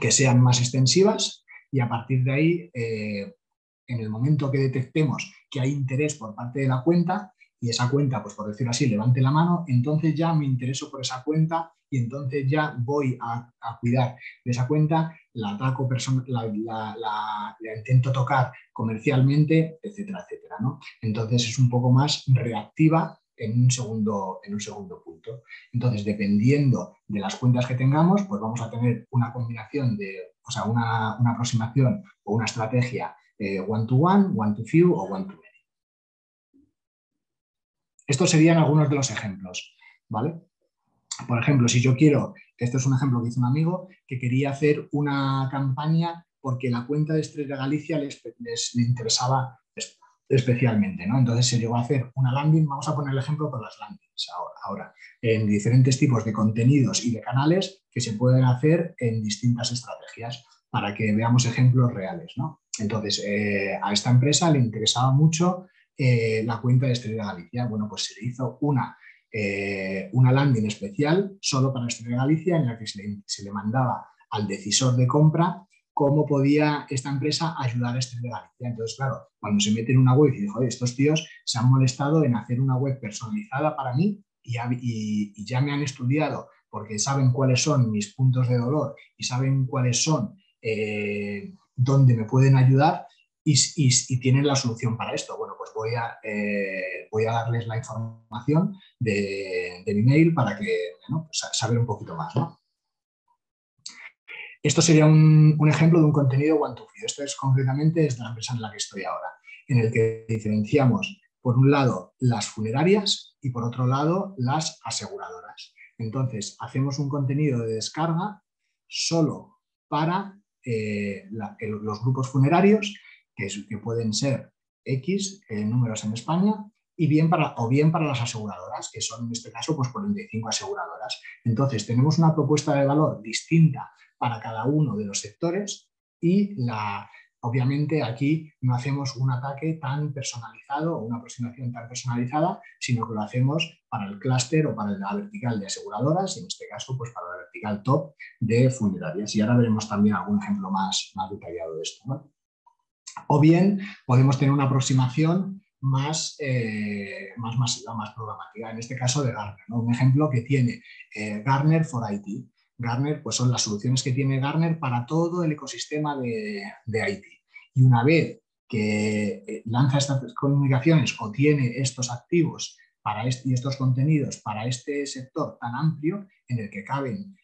que sean más extensivas y a partir de ahí, eh, en el momento que detectemos que hay interés por parte de la cuenta, y esa cuenta, pues por decirlo así, levante la mano, entonces ya me intereso por esa cuenta y entonces ya voy a, cuidar de esa cuenta, la ataco, la, la, la, intento tocar comercialmente, etcétera, etcétera. ¿no? Entonces es un poco más reactiva en un, segundo, en un segundo punto. Entonces, dependiendo de las cuentas que tengamos, pues vamos a tener una combinación de, o sea, una, una aproximación o una estrategia one-to-one, one-to-few o one-to-many. Estos serían algunos de los ejemplos, ¿vale? Por ejemplo, si yo quiero, esto es un ejemplo que hizo un amigo, que quería hacer una campaña porque la cuenta de Estrella Galicia les, interesaba especialmente, ¿no? Entonces se llegó a hacer una landing, vamos a poner el ejemplo con las landings ahora, en diferentes tipos de contenidos y de canales que se pueden hacer en distintas estrategias para que veamos ejemplos reales, ¿no? Entonces, eh, a esta empresa le interesaba mucho eh, la cuenta de Estrella Galicia. Bueno, pues se le hizo una, eh, una landing especial solo para Estrella Galicia en la que se le, mandaba al decisor de compra cómo podía esta empresa ayudar a Estrella Galicia. Entonces, claro, cuando se mete en una web y dice, estos tíos se han molestado en hacer una web personalizada para mí y, ya me han estudiado porque saben cuáles son mis puntos de dolor y saben cuáles son eh, dónde me pueden ayudar, y, tienen la solución para esto. Bueno, pues voy a, eh, voy a darles la información de, mi mail para que, bueno, pues saber un poquito más. Esto sería un, ejemplo de un contenido one to Esto es concretamente es de la empresa en la que estoy ahora, en el que diferenciamos, por un lado, las funerarias y por otro lado, las aseguradoras. Entonces, hacemos un contenido de descarga solo para eh, los grupos funerarios que, pueden ser X eh, números en España y bien para, o bien para las aseguradoras, que son en este caso pues 45 aseguradoras. Entonces, tenemos una propuesta de valor distinta para cada uno de los sectores y la, obviamente aquí no hacemos un ataque tan personalizado o una aproximación tan personalizada, sino que lo hacemos para el clúster o para la vertical de aseguradoras y en este caso pues para la vertical top de funerarias. Y ahora veremos también algún ejemplo más, más detallado de esto. O bien podemos tener una aproximación más, eh, más masiva, más programática, en este caso de Garner. Un ejemplo que tiene eh, Garner for IT. Garner pues son las soluciones que tiene Garner para todo el ecosistema de, IT. Y una vez que eh, lanza estas comunicaciones o tiene estos activos para y estos contenidos para este sector tan amplio en el que caben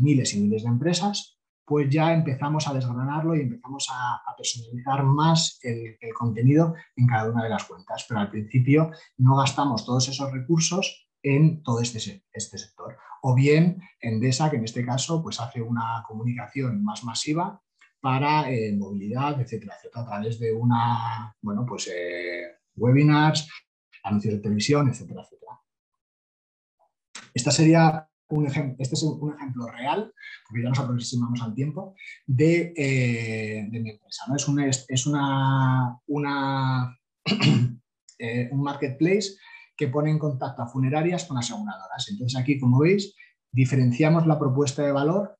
miles y miles de empresas, pues ya empezamos a desgranarlo y empezamos a, personalizar más el, contenido en cada una de las cuentas. Pero al principio no gastamos todos esos recursos en todo este, este sector. O bien Endesa, que en este caso pues hace una comunicación más masiva para eh, movilidad, etcétera, etcétera, a través de una, bueno, pues eh, webinars, anuncios de televisión, etcétera, etcétera. Esta sería este es un ejemplo real, porque ya nos aproximamos al tiempo, de, eh, mi empresa. ¿no? Es, es una, una eh, un marketplace que pone en contacto a funerarias con aseguradoras. Entonces aquí, como veis, diferenciamos la propuesta de valor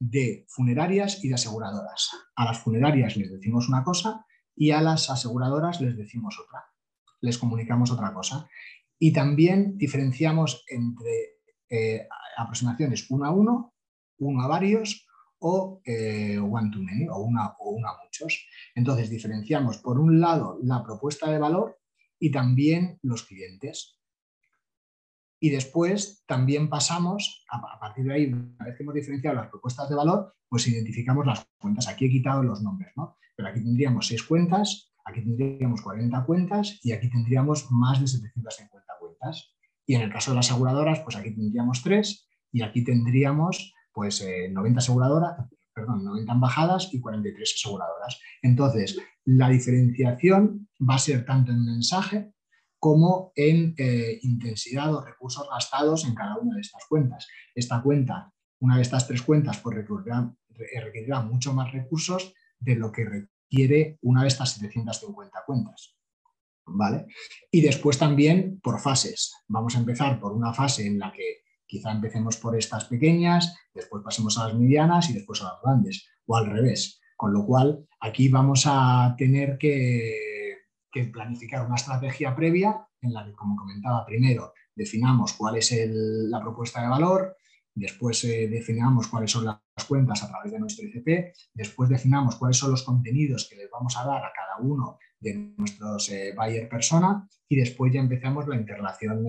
de funerarias y de aseguradoras. A las funerarias les decimos una cosa y a las aseguradoras les decimos otra. Les comunicamos otra cosa. Y también diferenciamos entre eh, aproximaciones uno a uno, uno a varios o eh, one to many o una, o una a muchos. Entonces diferenciamos por un lado la propuesta de valor y también los clientes. Y después también pasamos, a, partir de ahí, una vez que hemos diferenciado las propuestas de valor, pues identificamos las cuentas. Aquí he quitado los nombres, ¿no? Pero aquí tendríamos seis cuentas, aquí tendríamos 40 cuentas y aquí tendríamos más de 750 cuentas. Y en el caso de las aseguradoras, pues aquí tendríamos tres y aquí tendríamos pues 90 eh, aseguradoras, perdón, 90 embajadas y 43 aseguradoras. Entonces, la diferenciación va a ser tanto en mensaje como en eh, intensidad o recursos gastados en cada una de estas cuentas. Esta cuenta, una de estas tres cuentas, pues requerirá, requerirá mucho más recursos de lo que requiere una de estas 750 cuentas. Y después también por fases. Vamos a empezar por una fase en la que quizá empecemos por estas pequeñas, después pasemos a las medianas y después a las grandes, o al revés. Con lo cual, aquí vamos a tener que que planificar una estrategia previa en la que, como comentaba, primero definamos cuál es la propuesta de valor, después eh, definamos cuáles son las cuentas a través de nuestro ICP, después definamos cuáles son los contenidos que les vamos a dar a cada uno de nuestros eh, buyer persona y después ya empezamos la integración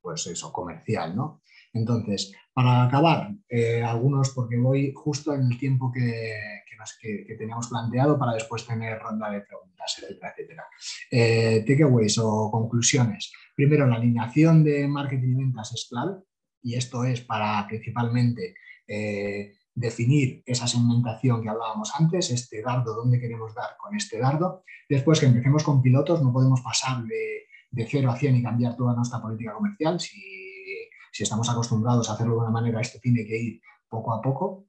pues eso, comercial. ¿no? Entonces, para acabar, eh, algunos, porque voy justo en el tiempo que, que, teníamos planteado para después tener ronda de preguntas, etcétera, etcétera. Eh, takeaways o conclusiones. Primero, la alineación de marketing y ventas es clave y esto es para principalmente eh, definir esa segmentación que hablábamos antes, este dardo, dónde queremos dar con este dardo. Después que empecemos con pilotos, no podemos pasar de, de 0 a 100 y cambiar toda nuestra política comercial. Si, estamos acostumbrados a hacerlo de una manera, esto tiene que ir poco a poco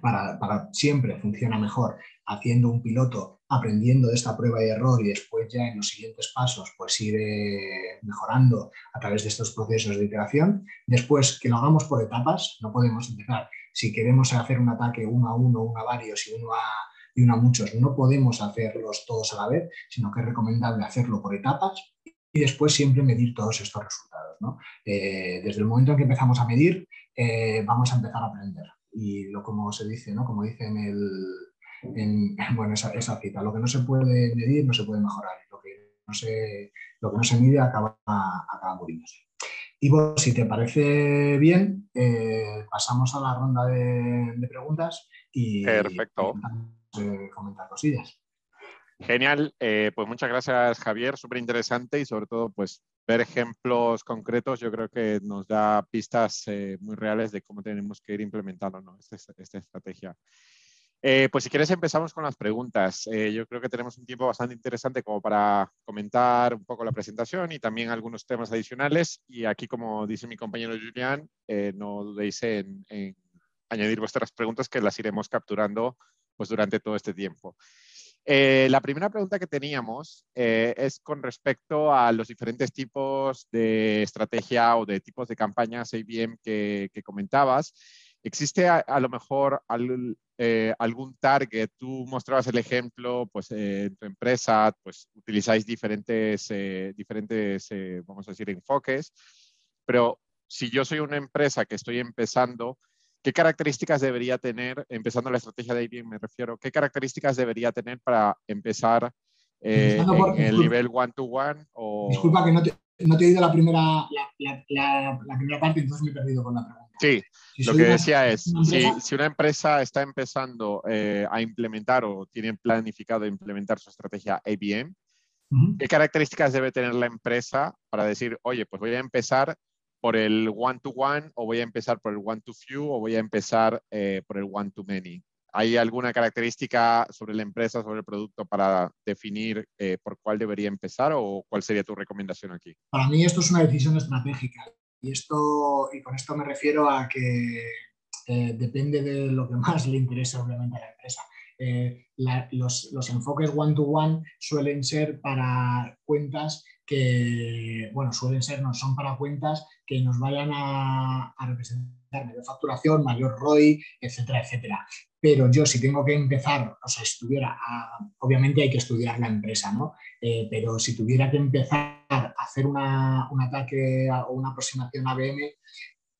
para, siempre funciona mejor haciendo un piloto, aprendiendo de esta prueba y error y después ya en los siguientes pasos pues ir eh, mejorando a través de estos procesos de iteración. Después que lo hagamos por etapas, no podemos empezar, si queremos hacer un ataque uno a uno, uno a varios y uno a, muchos, no podemos hacerlos todos a la vez, sino que es recomendable hacerlo por etapas y después siempre medir todos estos resultados. Eh, desde el momento en que empezamos a medir, eh, vamos a empezar a aprender y lo como se dice, ¿no? Como dice en, el, bueno, esa, esa, cita, lo que no se puede medir no se puede mejorar, lo que no se, lo que no se mide acaba, acaba muriéndose. Y vos, si te parece bien, eh, pasamos a la ronda de, preguntas y, Perfecto. Y comentar cosillas. Genial, eh, pues muchas gracias Javier, súper interesante y sobre todo pues ver ejemplos concretos yo creo que nos da pistas eh, muy reales de cómo tenemos que ir implementando esta, esta, estrategia. Eh, pues si quieres empezamos con las preguntas. yo creo que tenemos un tiempo bastante interesante como para comentar un poco la presentación y también algunos temas adicionales. Y aquí, como dice mi compañero Julián, no dudéis en, añadir vuestras preguntas que las iremos capturando pues, durante todo este tiempo. Eh, la primera pregunta que teníamos eh, es con respecto a los diferentes tipos de estrategia o de tipos de campañas ABM que, comentabas. ¿Existe a, lo mejor eh, algún target? Tú mostrabas el ejemplo, pues en tu empresa pues utilizáis diferentes, diferentes vamos a decir, enfoques, pero si yo soy una empresa que estoy empezando, ¿Qué características debería tener, empezando la estrategia de IBM me refiero, qué características debería tener para empezar eh, en el nivel one-to-one? o... Disculpa que no te, no te he oído la primera, la, la, primera parte, entonces me he perdido con la pregunta. Sí, lo que decía es, si, si, una empresa está empezando eh, a implementar o tiene planificado implementar su estrategia IBM, ¿qué características debe tener la empresa para decir, oye, pues voy a empezar por el one-to-one o voy a empezar por el one-to-few o voy a empezar eh, por el one-to-many? ¿Hay alguna característica sobre la empresa, sobre el producto para definir eh, por cuál debería empezar o cuál sería tu recomendación aquí? Para mí esto es una decisión estratégica y, esto, y con esto me refiero a que eh, depende de lo que más le interesa obviamente a la empresa. Eh, los, enfoques one-to-one suelen ser para cuentas que, bueno, suelen ser, no son para cuentas que nos vayan a, representar mayor facturación, mayor ROI, etcétera, etcétera. Pero yo si tengo que empezar, o sea, estuviera, obviamente hay que estudiar la empresa, ¿no? Eh, pero si tuviera que empezar a hacer un ataque o una aproximación a BM,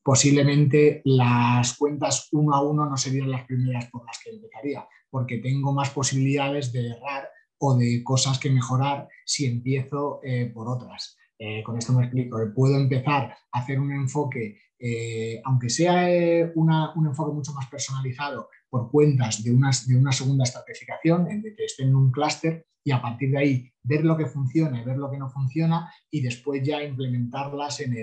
posiblemente las cuentas uno a uno no serían las primeras por las que empezaría, porque tengo más posibilidades de errar o de cosas que mejorar si empiezo eh, por otras. Eh, con esto me explico, puedo empezar a hacer un enfoque, eh, aunque sea un enfoque mucho más personalizado por cuentas de, de una segunda estratificación, en de que estén en un clúster, y a partir de ahí ver lo que funciona y ver lo que no funciona y después ya implementarlas en,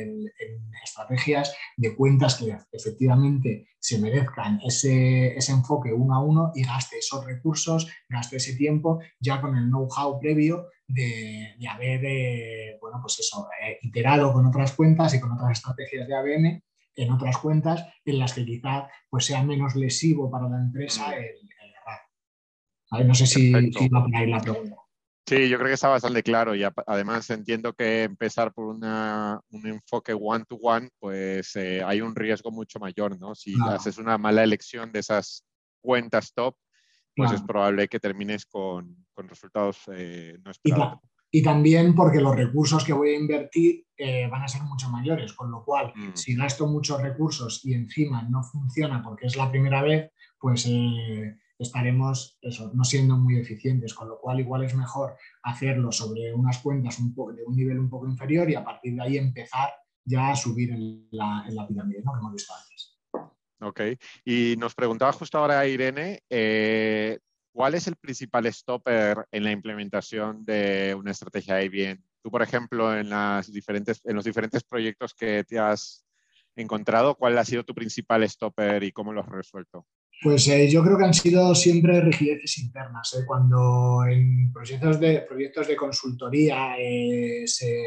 estrategias de cuentas que efectivamente se merezcan ese, enfoque uno a uno y gaste esos recursos, gaste ese tiempo ya con el know-how previo de, haber eh, bueno, pues eso, eh, iterado con otras cuentas y con otras estrategias de ABM en otras cuentas en las que quizá pues, sea menos lesivo para la empresa mm. el, no sé si, va por ahí la pregunta. Sí, yo creo que está bastante claro y además entiendo que empezar por un enfoque one-to-one, pues eh, hay un riesgo mucho mayor, ¿no? Si haces una mala elección de esas cuentas top, pues es probable que termines con, resultados eh, no esperados. Y, también porque los recursos que voy a invertir eh, van a ser mucho mayores, con lo cual, mm. si gasto muchos recursos y encima no funciona porque es la primera vez, pues estaremos eso, no siendo muy eficientes, con lo cual igual es mejor hacerlo sobre unas cuentas un de un nivel un poco inferior y a partir de ahí empezar ya a subir en la, en la pirámide, ¿no? que hemos visto antes. Ok, y nos preguntaba justo ahora Irene, eh, ¿cuál es el principal stopper en la implementación de una estrategia IBM? Tú, por ejemplo, en, las diferentes, en los diferentes proyectos que te has encontrado, ¿cuál ha sido tu principal stopper y cómo lo has resuelto? Pues eh, yo creo que han sido siempre rigideces internas. ¿eh? Cuando en proyectos de, de consultoría eh, se,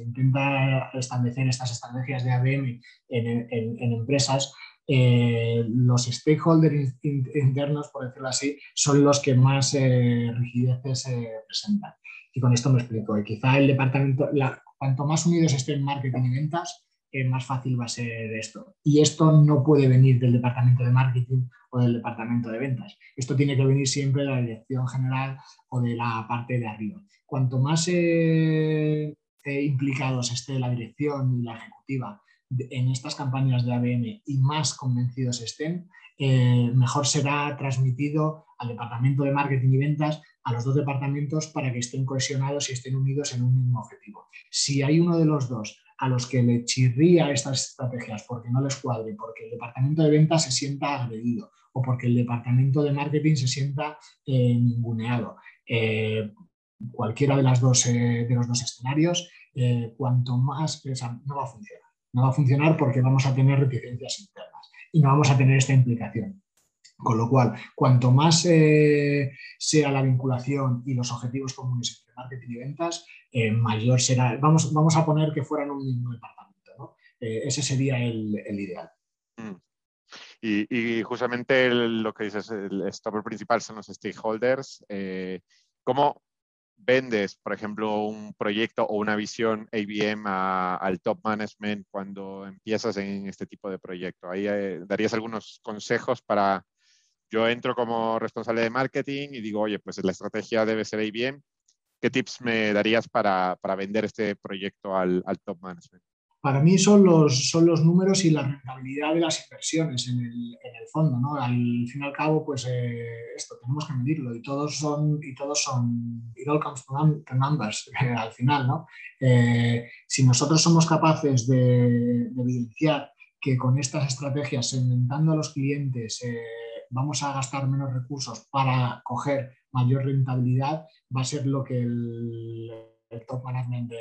intenta establecer estas estrategias de ABM en, empresas, los stakeholders internos, por decirlo así, son los que más rigideces presentan. Y con esto me explico. quizá el departamento, cuanto más unidos estén marketing y ventas, más fácil va a ser esto. Y esto no puede venir del departamento de marketing o del departamento de ventas. Esto tiene que venir siempre de la dirección general o de la parte de arriba. Cuanto más eh, eh, implicados esté la dirección y la ejecutiva en estas campañas de ABM y más convencidos estén, eh, mejor será transmitido al departamento de marketing y ventas, a los dos departamentos para que estén cohesionados y estén unidos en un mismo objetivo. Si hay uno de los dos a los que le chirría estas estrategias porque no les cuadre, porque el departamento de ventas se sienta agredido o porque el departamento de marketing se sienta eh, ninguneado. Eh, cualquiera de, las dos, de los dos escenarios, cuanto más, no va a funcionar. No va a funcionar porque vamos a tener reticencias internas y no vamos a tener esta implicación. Con lo cual, cuanto más sea la vinculación y los objetivos comunes entre marketing y ventas, mayor será. Vamos, vamos a poner que fueran un mismo departamento. ese sería el, ideal. Mm. Y, justamente lo que dices, el stopper principal son los stakeholders. Eh, ¿Cómo vendes, por ejemplo, un proyecto o una visión ABM al top management cuando empiezas en este tipo de proyecto? Ahí eh, darías algunos consejos para, yo entro como responsable de marketing y digo, oye, pues la estrategia debe ser ABM. ¿Qué tips me darías para, para vender este proyecto al, al top management? Para mí son los, son los números y la rentabilidad de las inversiones en el, en el fondo. ¿no? Al fin y al cabo, pues eh, esto tenemos que medirlo y todos son, y todos son, it all comes to numbers al final. ¿no? Eh, si nosotros somos capaces de, evidenciar que con estas estrategias, segmentando a los clientes, eh, vamos a gastar menos recursos para coger mayor rentabilidad, va a ser lo que el, el top management de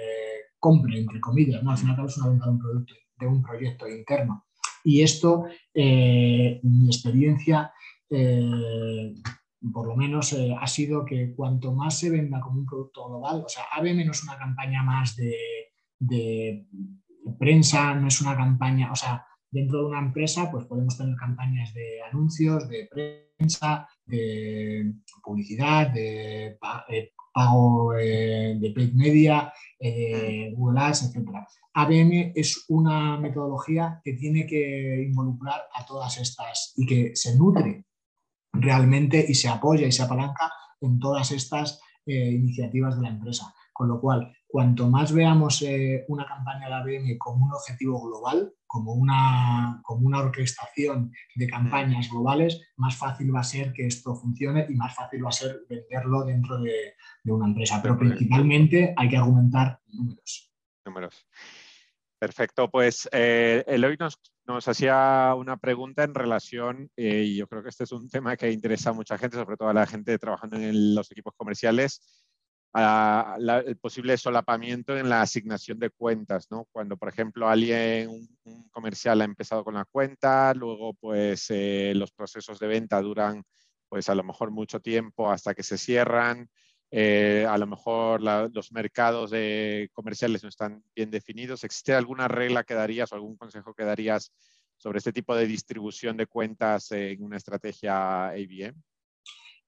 compre, entre comillas, ¿no? al final es una venta de un, producto, de un proyecto interno. Y esto, eh, mi experiencia, eh, por lo menos eh, ha sido que cuanto más se venda como un producto global, o sea, ABM no es una campaña más de, de prensa, no es una campaña, o sea, dentro de una empresa pues podemos tener campañas de anuncios, de prensa, de publicidad, de eh, pago eh, de paid media, eh, Google Ads, etc. ABM es una metodología que tiene que involucrar a todas estas y que se nutre realmente y se apoya y se apalanca en todas estas iniciativas de la empresa. Con lo cual, cuanto más veamos eh, una campaña de ABM como un objetivo global, como una, como una orquestación de campañas globales, más fácil va a ser que esto funcione y más fácil va a ser venderlo dentro de, una empresa. Pero principalmente hay que argumentar números. Números. Perfecto, pues eh, Eloy nos, nos, hacía una pregunta en relación, eh, y yo creo que este es un tema que interesa a mucha gente, sobre todo a la gente trabajando en los equipos comerciales, el posible solapamiento en la asignación de cuentas, ¿no? Cuando, por ejemplo, alguien, un, comercial ha empezado con la cuenta, luego pues eh, los procesos de venta duran pues a lo mejor mucho tiempo hasta que se cierran, eh, a lo mejor los mercados comerciales no están bien definidos. ¿Existe alguna regla que darías o algún consejo que darías sobre este tipo de distribución de cuentas en una estrategia ABM?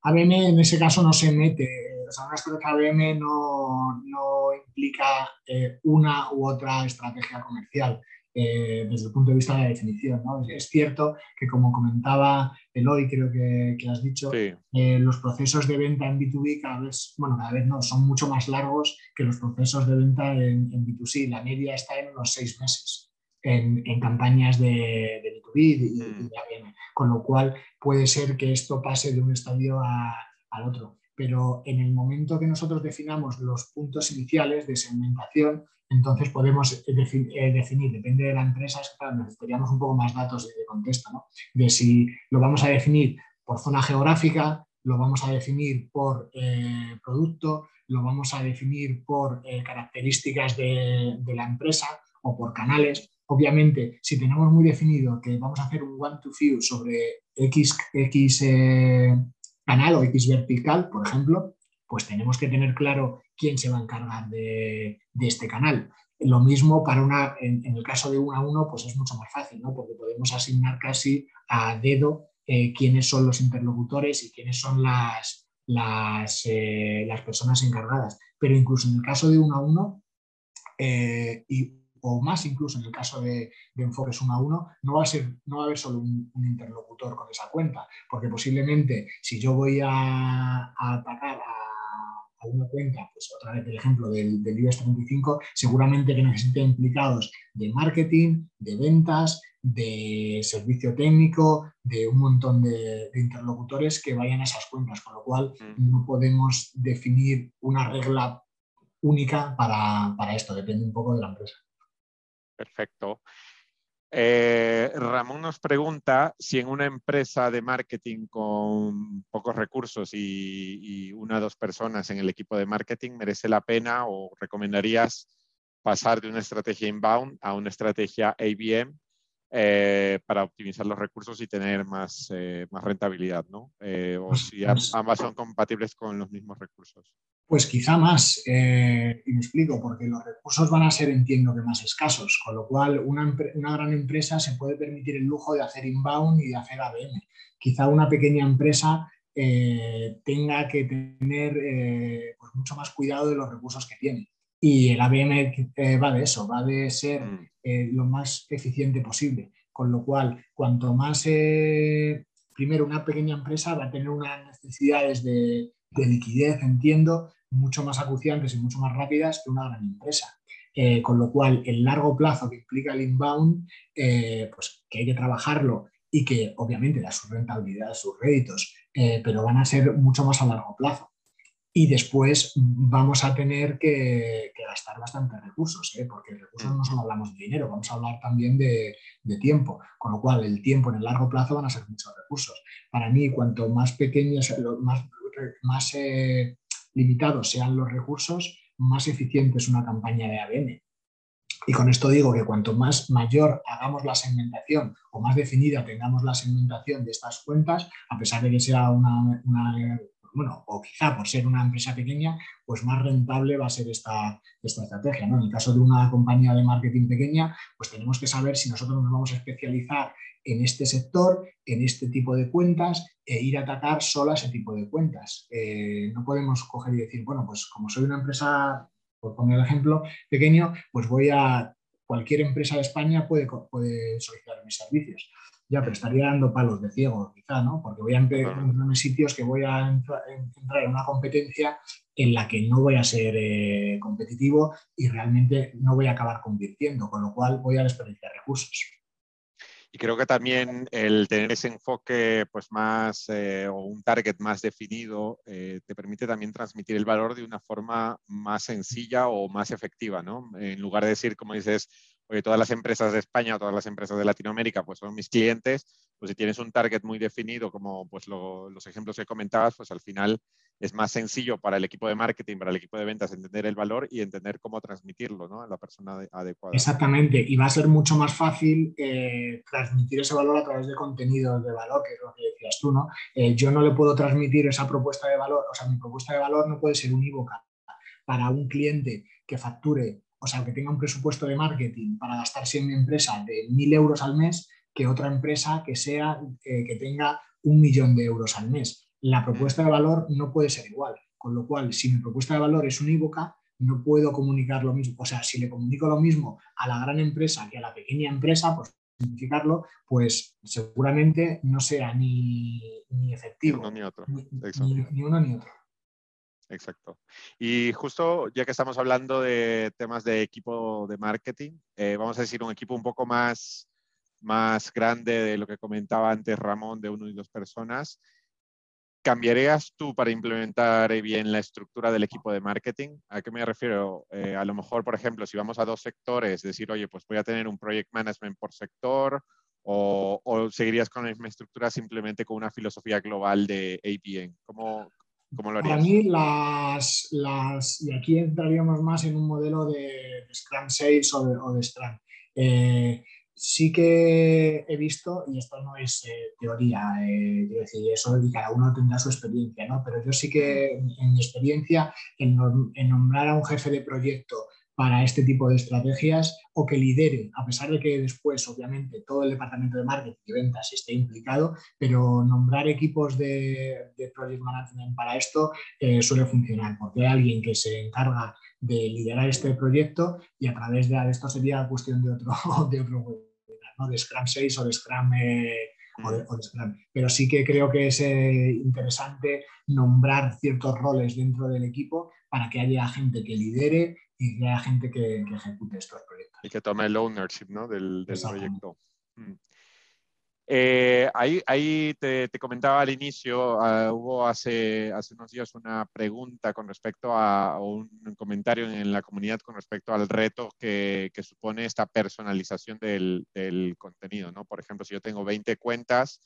ABM en ese caso no se mete, o sea, una estrategia ABM no, no implica eh, una u otra estrategia comercial eh, desde el punto de vista de la definición. ¿no? Es cierto que, como comentaba Eloy, creo que, que has dicho, eh, los procesos de venta en B2B cada vez, bueno, cada vez no, son mucho más largos que los procesos de venta en, en B2C. La media está en unos seis meses en, campañas de, de B2B y, de ABM, con lo cual puede ser que esto pase de un estadio al otro. Pero en el momento que nosotros definamos los puntos iniciales de segmentación, entonces podemos eh, eh, definir, depende de la empresa, necesitaríamos un poco más datos de, contexto, ¿no? de si lo vamos a definir por zona geográfica, lo vamos a definir por eh, producto, lo vamos a definir por características de, la empresa o por canales. Obviamente, si tenemos muy definido que vamos a hacer un one-to-few sobre X, X canal o X vertical, por ejemplo, pues tenemos que tener claro quién se va a encargar de, este canal. Lo mismo para una, en, el caso de uno a uno, pues es mucho más fácil, ¿no? Porque podemos asignar casi a dedo eh, quiénes son los interlocutores y quiénes son las, eh, las, personas encargadas. Pero incluso en el caso de uno a uno, y o más incluso en el caso de, enfoques uno a uno, no va a, ser, no va a haber solo un, interlocutor con esa cuenta, porque posiblemente si yo voy a, atacar a, una cuenta, pues otra vez el ejemplo del, del IBEX 35, seguramente que necesite implicados de marketing, de ventas, de servicio técnico, de un montón de, de, interlocutores que vayan a esas cuentas, con lo cual mm. no podemos definir una regla única para, para esto, depende un poco de la empresa. Perfecto. Eh, Ramón nos pregunta si en una empresa de marketing con pocos recursos y, una o dos personas en el equipo de marketing merece la pena o recomendarías pasar de una estrategia inbound a una estrategia ABM eh, para optimizar los recursos y tener más, eh, más rentabilidad, ¿no? o pues, si pues ambas son compatibles con los mismos recursos. Pues quizá más, eh, y me explico, porque los recursos van a ser, entiendo que más escasos, con lo cual una, gran empresa se puede permitir el lujo de hacer inbound y de hacer ABM. Quizá una pequeña empresa eh, tenga que tener eh, pues mucho más cuidado de los recursos que tiene. Y el ABM va de eso, va de ser mm. lo más eficiente posible. Con lo cual, cuanto más, primero, una pequeña empresa va a tener unas necesidades de, de liquidez, entiendo, mucho más acuciantes y mucho más rápidas que una gran empresa. Eh, con lo cual, el largo plazo que implica el inbound, eh, pues que hay que trabajarlo y que obviamente da su rentabilidad, sus réditos, eh, pero van a ser mucho más a largo plazo. Y después vamos a tener que, gastar bastantes recursos, porque recursos no solo hablamos de dinero, vamos a hablar también de, tiempo, con lo cual el tiempo en el largo plazo van a ser muchos recursos. Para mí, cuanto más pequeños, más limitados sean los recursos, más eficiente es una campaña de ABM. Y con esto digo que cuanto más mayor hagamos la segmentación o más definida tengamos la segmentación de estas cuentas, a pesar de que sea una, bueno, o quizá por ser una empresa pequeña, pues más rentable va a ser esta, esta estrategia. ¿no? En el caso de una compañía de marketing pequeña, pues tenemos que saber si nosotros nos vamos a especializar en este sector, en este tipo de cuentas, e ir a atacar solo a ese tipo de cuentas. Eh, no podemos coger y decir, bueno, pues como soy una empresa, por poner el ejemplo, pequeño, pues voy a cualquier empresa de España puede, puede solicitar mis servicios. Ya, pero estaría dando palos de ciego, quizá, ¿no? Porque voy a empezar en sitios que voy a entrar en una competencia en la que no voy a ser eh, competitivo y realmente no voy a acabar convirtiendo, con lo cual voy a desperdiciar recursos. Y creo que también el tener ese enfoque pues más eh, o un target más definido eh, te permite también transmitir el valor de una forma más sencilla o más efectiva, ¿no? En lugar de decir, como dices, oye, todas las empresas de España o todas las empresas de Latinoamérica pues son mis clientes, pues si tienes un target muy definido, como pues los ejemplos que comentabas, pues al final es más sencillo para el equipo de marketing, para el equipo de ventas entender el valor y entender cómo transmitirlo ¿no? a la persona adecuada. Exactamente, y va a ser mucho más fácil eh, transmitir ese valor a través de contenidos de valor, que es lo que decías tú, ¿no? Eh, yo no le puedo transmitir esa propuesta de valor, o sea, mi propuesta de valor no puede ser unívoca para un cliente que facture, o sea, que tenga un presupuesto de marketing para gastarse en mi empresa de mil euros al mes, que otra empresa que sea, eh, que tenga un millón de euros al mes la propuesta de valor no puede ser igual. Con lo cual, si mi propuesta de valor es unívoca, no puedo comunicar lo mismo. O sea, si le comunico lo mismo a la gran empresa que a la pequeña empresa, por simplificarlo, pues seguramente no sea ni, efectivo. Ni uno ni otro. Ni, uno ni otro. Exacto. Y justo ya que estamos hablando de temas de equipo de marketing, eh, vamos a decir un equipo un poco más, más grande de lo que comentaba antes Ramón, de uno y dos personas. ¿Cambiarías tú para implementar bien la estructura del equipo de marketing? ¿A qué me refiero? Eh, a lo mejor, por ejemplo, si vamos a dos sectores, decir, oye, pues voy a tener un project management por sector, o, seguirías con la misma estructura simplemente con una filosofía global de APN? ¿Cómo, cómo lo harías? Para mí, las, las, y aquí entraríamos más en un modelo de, Scrum 6 o de, o de Scrum. Eh, sí que he visto, y esto no es eh, teoría, eh, decir, eso y cada uno tendrá su experiencia, ¿no? pero yo sí que en mi experiencia, en, nombrar a un jefe de proyecto para este tipo de estrategias o que lidere, a pesar de que después, obviamente, todo el departamento de marketing y ventas esté implicado, pero nombrar equipos de, project management para esto eh, suele funcionar, porque hay alguien que se encarga de liderar este proyecto y a través de esto sería cuestión de otro, de otro de Scrum 6 o de Scrum, eh, Pero sí que creo que es eh, interesante nombrar ciertos roles dentro del equipo para que haya gente que lidere y que haya gente que, ejecute estos proyectos. Y que tome el ownership del, proyecto. Mm. Eh, ahí, te, comentaba al inicio, ah, hubo hace, hace unos días una pregunta con respecto a un comentario en la comunidad con respecto al reto que, supone esta personalización del, contenido, ¿no? Por ejemplo, si yo tengo 20 cuentas,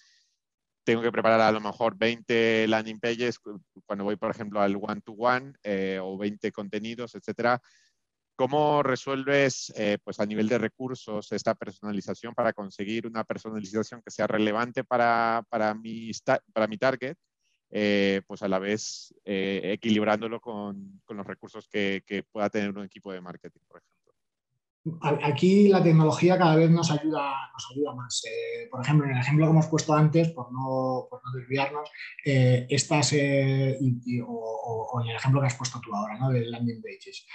tengo que preparar a lo mejor 20 landing pages cuando voy, por ejemplo, al one-to-one eh, o 20 contenidos, etcétera. ¿Cómo resuelves eh, pues a nivel de recursos esta personalización para conseguir una personalización que sea relevante para, para, mi, para mi target, eh, pues a la vez eh, equilibrándolo con, con los recursos que, que, pueda tener un equipo de marketing, por ejemplo? Aquí la tecnología cada vez nos ayuda, nos ayuda más. Eh, por ejemplo, en el ejemplo que hemos puesto antes, por no, por no desviarnos, eh, estas, eh, o, en el ejemplo que has puesto tú ahora, ¿no? de landing pages,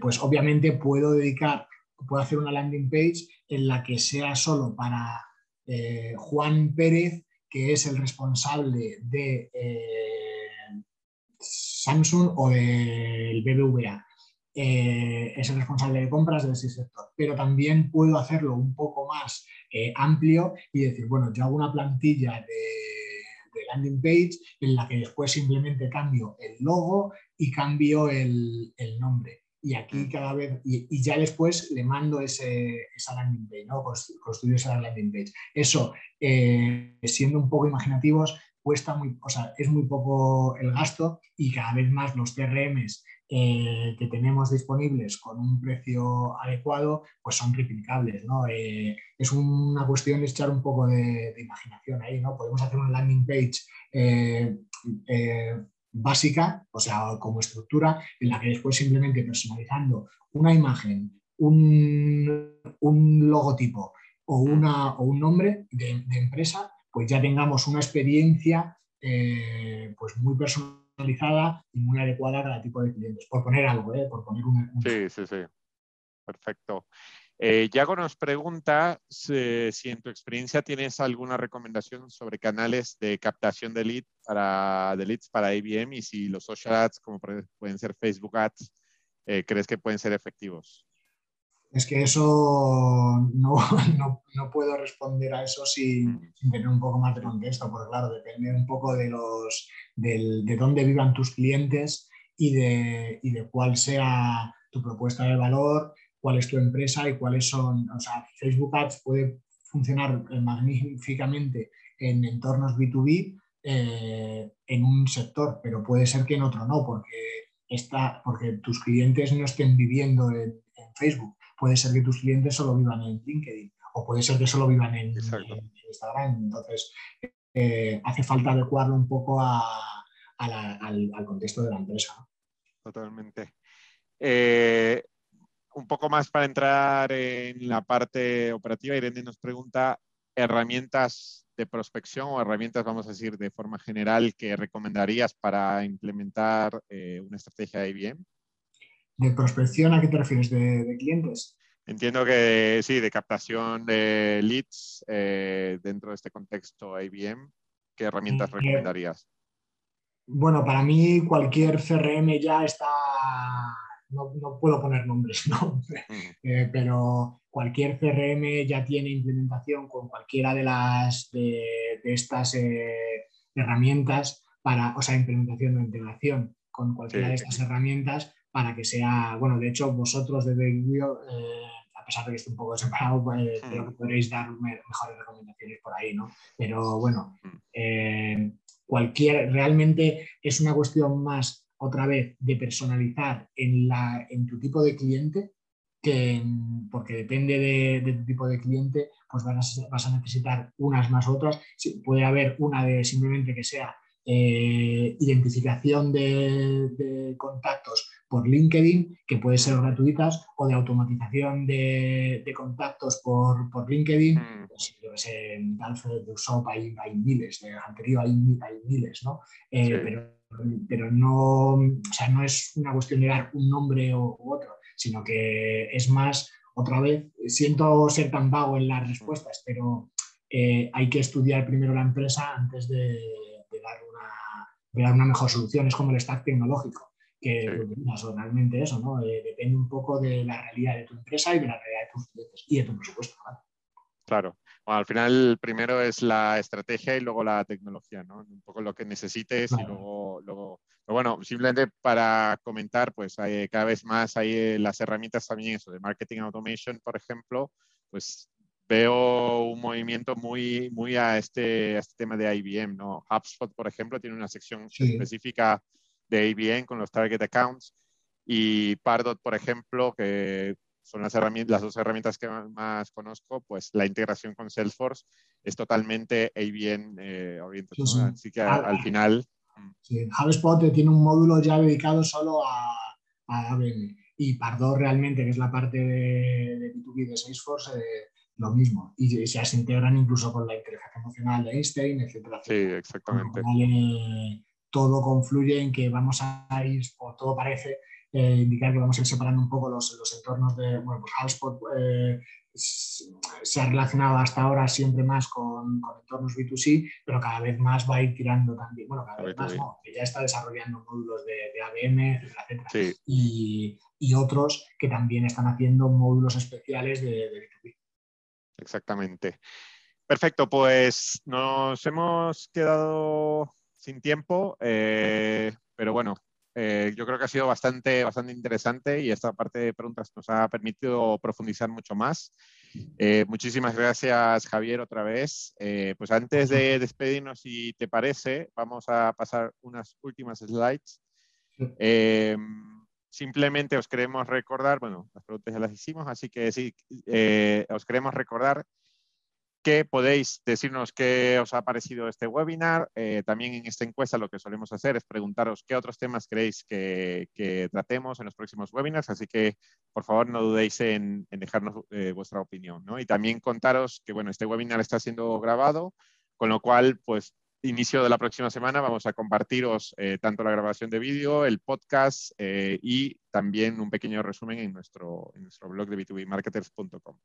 pues obviamente puedo dedicar, puedo hacer una landing page en la que sea solo para Juan Pérez, que es el responsable de Samsung o del BBVA eh, es el responsable de compras de ese sector. Pero también puedo hacerlo un poco más eh, amplio y decir, bueno, yo hago una plantilla de, landing page en la que después simplemente cambio el logo y cambio el, nombre. Y aquí mm. cada vez, y, ya después le mando ese, esa landing page, ¿no? construyo esa landing page. Eso, eh, siendo un poco imaginativos, cuesta muy, o sea, es muy poco el gasto y cada vez más los CRMs eh, que tenemos disponibles con un precio adecuado, pues son replicables. ¿no? Eh, es una cuestión de echar un poco de, imaginación ahí. ¿no? Podemos hacer una landing page eh, básica, o sea, como estructura, en la que después simplemente personalizando una imagen, un, logotipo o, una, o un nombre de, empresa, pues ya tengamos una experiencia pues muy y muy adecuada cada tipo de clientes. Por poner algo, ¿eh? por poner un... Sí, sí, sí. Perfecto. Eh, Yago nos pregunta si, en tu experiencia tienes alguna recomendación sobre canales de captación de, lead para, leads para IBM y si los social ads, como pueden ser Facebook ads, eh, crees que pueden ser efectivos. Es que eso no, no, puedo responder a eso sin, tener un poco más de contexto, porque claro, depende un poco de, los, de dónde vivan tus clientes y de, y de cuál sea tu propuesta de valor cuál es tu empresa y cuáles son, o sea, Facebook Ads puede funcionar magníficamente en entornos B2B eh, en un sector, pero puede ser que en otro no, porque, está, porque tus clientes no estén viviendo en, Facebook. Puede ser que tus clientes solo vivan en LinkedIn o puede ser que solo vivan en, Instagram. Entonces, eh, hace falta adecuarlo un poco al, al, contexto de la empresa. Totalmente un poco más para entrar en la parte operativa, Irene nos pregunta herramientas de prospección o herramientas, vamos a decir, de forma general que recomendarías para implementar eh, una estrategia de IBM. ¿De prospección a qué te refieres? ¿De, clientes? Entiendo que sí, de captación de leads eh, dentro de este contexto IBM. ¿Qué herramientas eh, recomendarías? Bueno, para mí cualquier CRM ya está no, puedo poner nombres, ¿no? Eh, pero cualquier CRM ya tiene implementación con cualquiera de, las, de, estas herramientas para, o sea, implementación o integración con cualquiera de estas herramientas para que sea, bueno, de hecho vosotros de Video, eh, a pesar de que esté un poco separado, pues, creo que podréis dar mejores recomendaciones por ahí, ¿no? Pero bueno, cualquier, realmente es una cuestión más otra vez de personalizar en, la, en tu tipo de cliente, que, porque depende de, tu tipo de cliente, pues vas a, vas a necesitar unas más otras. puede haber una de simplemente que sea eh, identificación de, contactos por LinkedIn, que puede ser gratuitas, o de automatización de, contactos por, por LinkedIn. Mm. Pues, en Alfred Shop hay, hay, miles, de anterior hay, hay miles, ¿no? Eh, pero pero no, no es una cuestión de dar un nombre u otro, sino que es más, otra vez, siento ser tan vago en las respuestas, pero eh, hay que estudiar primero la empresa antes de, dar, una, una, mejor solución. Es como el stack tecnológico, que realmente eso, ¿no? Eh, depende un poco de la realidad de tu empresa y de la realidad de tus clientes y de tu presupuesto. Claro al final primero es la estrategia y luego la tecnología, ¿no? Un poco lo que necesites y luego, luego bueno, simplemente para comentar, pues hay, cada vez más hay eh, las herramientas también, eso de marketing automation, por ejemplo, pues veo un movimiento muy, muy a este, este tema de IBM, ¿no? HubSpot, por ejemplo, tiene una sección específica de IBM con los target accounts y Pardot, por ejemplo, que son las, herramientas, las dos herramientas que más conozco, pues la integración con Salesforce es totalmente bien eh, orientada. Así que al, final... Mm. Sí, HubSpot tiene un módulo ya dedicado solo a, a ABM y Pardo realmente, que es la parte de, B2B de Salesforce, eh, lo mismo. Y se, se integran incluso con la inteligencia emocional de Einstein, etcétera. Sí, exactamente. Todo confluye en que vamos a ir, o todo parece eh, indicar que vamos a ir separando un poco los, los entornos de, bueno, pues HubSpot eh, se ha relacionado hasta ahora siempre más con, con, entornos B2C, pero cada vez más va a ir tirando también, bueno, cada vez más no, que ya está desarrollando módulos de, de ABM, etcétera, y, y, otros que también están haciendo módulos especiales de, de B2B. Exactamente. Perfecto, pues nos hemos quedado sin tiempo, eh, pero bueno, eh, yo creo que ha sido bastante, bastante interesante y esta parte de preguntas nos ha permitido profundizar mucho más. Eh, muchísimas gracias, Javier, otra vez. Pues antes de despedirnos, si te parece, vamos a pasar unas últimas slides. simplemente os queremos recordar, bueno, las preguntas ya las hicimos, así que sí, os queremos recordar que podéis decirnos qué os ha parecido este webinar. Eh, también en esta encuesta lo que solemos hacer es preguntaros qué otros temas queréis que, tratemos en los próximos webinars, así que por favor no dudéis en, dejarnos eh, vuestra opinión. Y también contaros que bueno, este webinar está siendo grabado, con lo cual pues inicio de la próxima semana vamos a compartiros eh, tanto la grabación de vídeo, el podcast y también un pequeño resumen en nuestro, en nuestro blog de b2bmarketers.com.